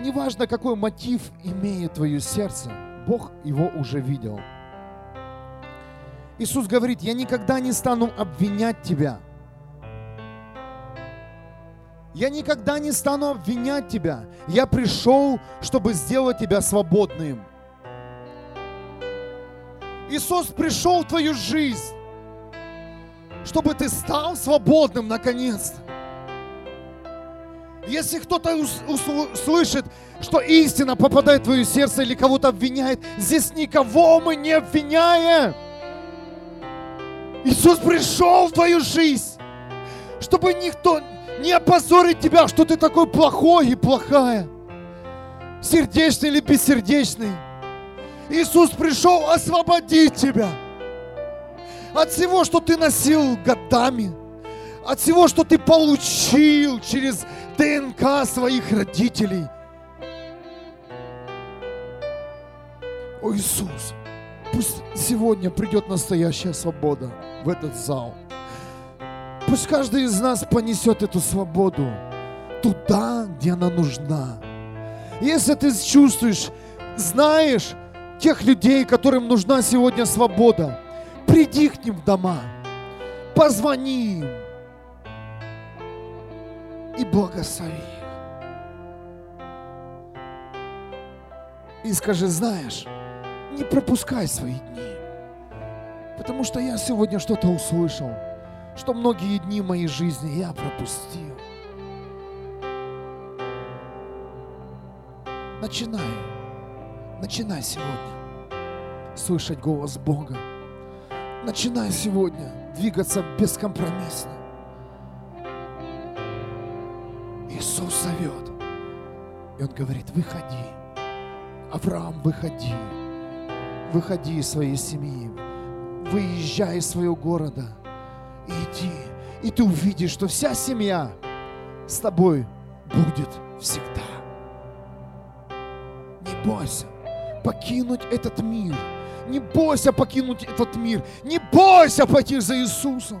Неважно, какой мотив имеет твое сердце, Бог его уже видел. Иисус говорит, я никогда не стану обвинять тебя. Я никогда не стану обвинять тебя. Я пришел, чтобы сделать тебя свободным. Иисус пришел в твою жизнь, чтобы ты стал свободным наконец-то. Если кто-то услышит, что истина попадает в твое сердце или кого-то обвиняет, здесь никого мы не обвиняем. Иисус пришел в твою жизнь, чтобы никто не опозорить тебя, что ты такой плохой и плохая, сердечный или бессердечный. Иисус пришел освободить тебя от всего, что ты носил годами, от всего, что ты получил через ДНК своих родителей. О Иисус, пусть сегодня придет настоящая свобода в этот зал. Пусть каждый из нас понесет эту свободу туда, где она нужна. Если ты чувствуешь, знаешь тех людей, которым нужна сегодня свобода, приди к ним в дома – позвони им и благослови их. И скажи, знаешь, не пропускай свои дни. Потому что я сегодня что-то услышал, что многие дни моей жизни я пропустил. Начинай, начинай сегодня слышать голос Бога. Начинай сегодня двигаться бескомпромиссно. Иисус зовет. И Он говорит, выходи. Авраам, выходи. Выходи из своей семьи. Выезжай из своего города. И иди. И ты увидишь, что вся семья с тобой будет всегда. Не бойся покинуть этот мир. Не бойся покинуть этот мир. Не бойся пойти за Иисусом.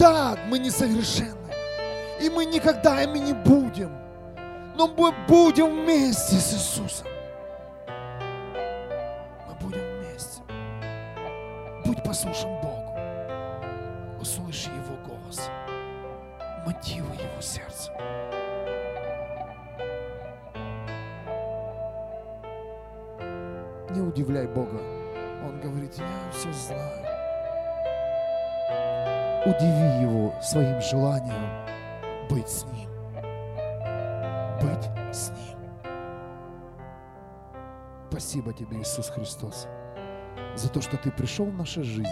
Да, мы несовершенны. И мы никогда ими не будем. Но мы будем вместе с Иисусом. Мы будем вместе. Будь послушен Удиви Его своим желанием быть с Ним. Быть с Ним. Спасибо Тебе, Иисус Христос, за то, что Ты пришел в нашей жизни.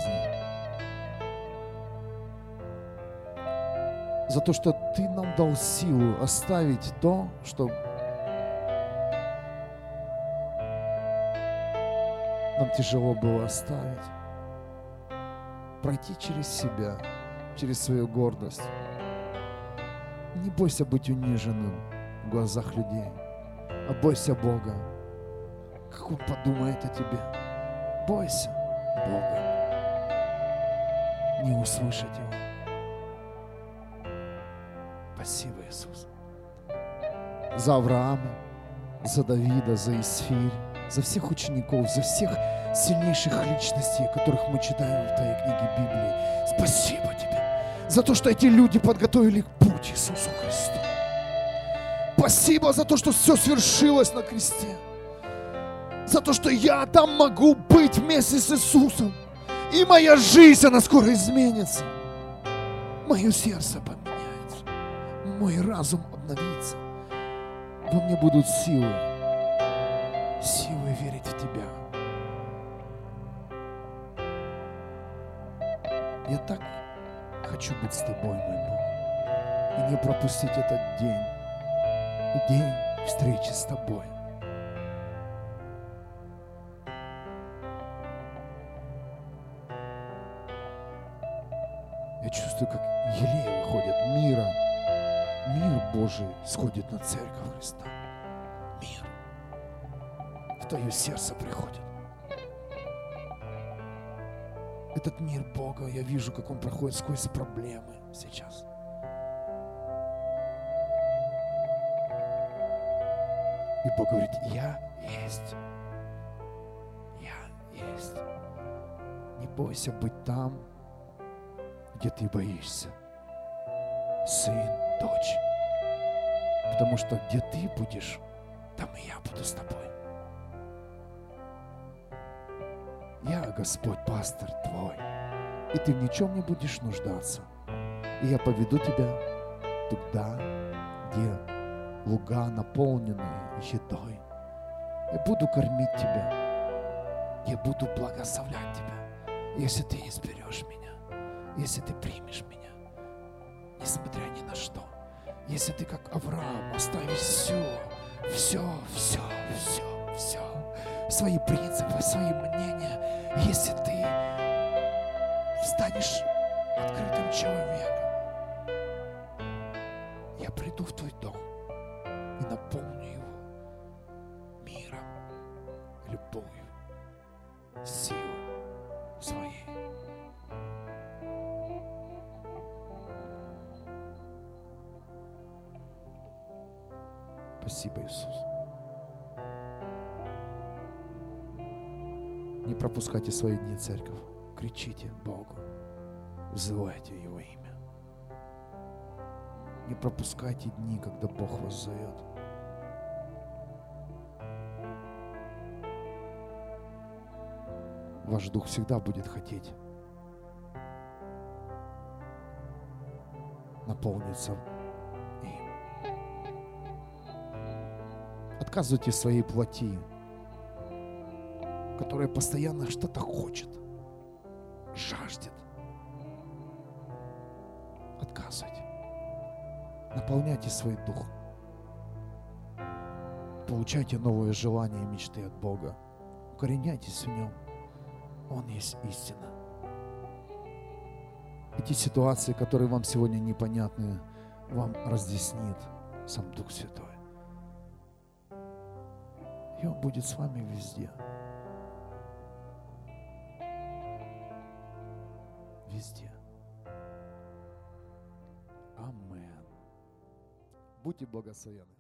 За то, что Ты нам дал силу оставить то, что нам тяжело было оставить. Пройти через себя, через свою гордость. Не бойся быть униженным в глазах людей, а бойся Бога. Как Он подумает о тебе. Бойся Бога. Не услышать Его. Спасибо, Иисус. За Авраама, за Давида, за Исфирь, за всех учеников, за всех сильнейших личностей, которых мы читаем в Твоей книге Библии. Спасибо Тебе за то, что эти люди подготовили путь Иисусу Христу. Спасибо за то, что все свершилось на кресте. За то, что я там могу быть вместе с Иисусом. И моя жизнь, она скоро изменится. Мое сердце поменяется. Мой разум обновится. Во мне будут силы. Силы быть с Тобой, мой Бог. И не пропустить этот день. День встречи с Тобой. Я чувствую, как елеи выходят мира. Мир Божий сходит на церковь Христа. Мир. В твое сердце приходит. Этот мир Бога, я вижу, как он проходит сквозь проблемы сейчас. И Бог говорит, я есть. Я есть. Не бойся быть там, где ты боишься. Сын, дочь. Потому что где ты будешь, там и я буду с тобой. Я, Господь, пастор твой, и ты в ничем не будешь нуждаться. И я поведу тебя туда, где луга наполнены едой. Я буду кормить тебя. Я буду благословлять тебя, если ты изберешь меня, если ты примешь меня, несмотря ни на что. Если ты, как Авраам, оставишь все, все, все, все, все, свои принципы, свои мнения, если ты станешь открытым человеком, церковь. кричите Богу, взывайте Его имя. Не пропускайте дни, когда Бог вас зовет. Ваш дух всегда будет хотеть наполниться им. Отказывайте своей плоти, которая постоянно что-то хочет, жаждет. Отказывайте. Наполняйте свой дух. Получайте новые желания и мечты от Бога. Укореняйтесь в Нем. Он есть истина. Эти ситуации, которые вам сегодня непонятны, вам разъяснит сам Дух Святой. И Он будет с вами везде. Будьте благословенны.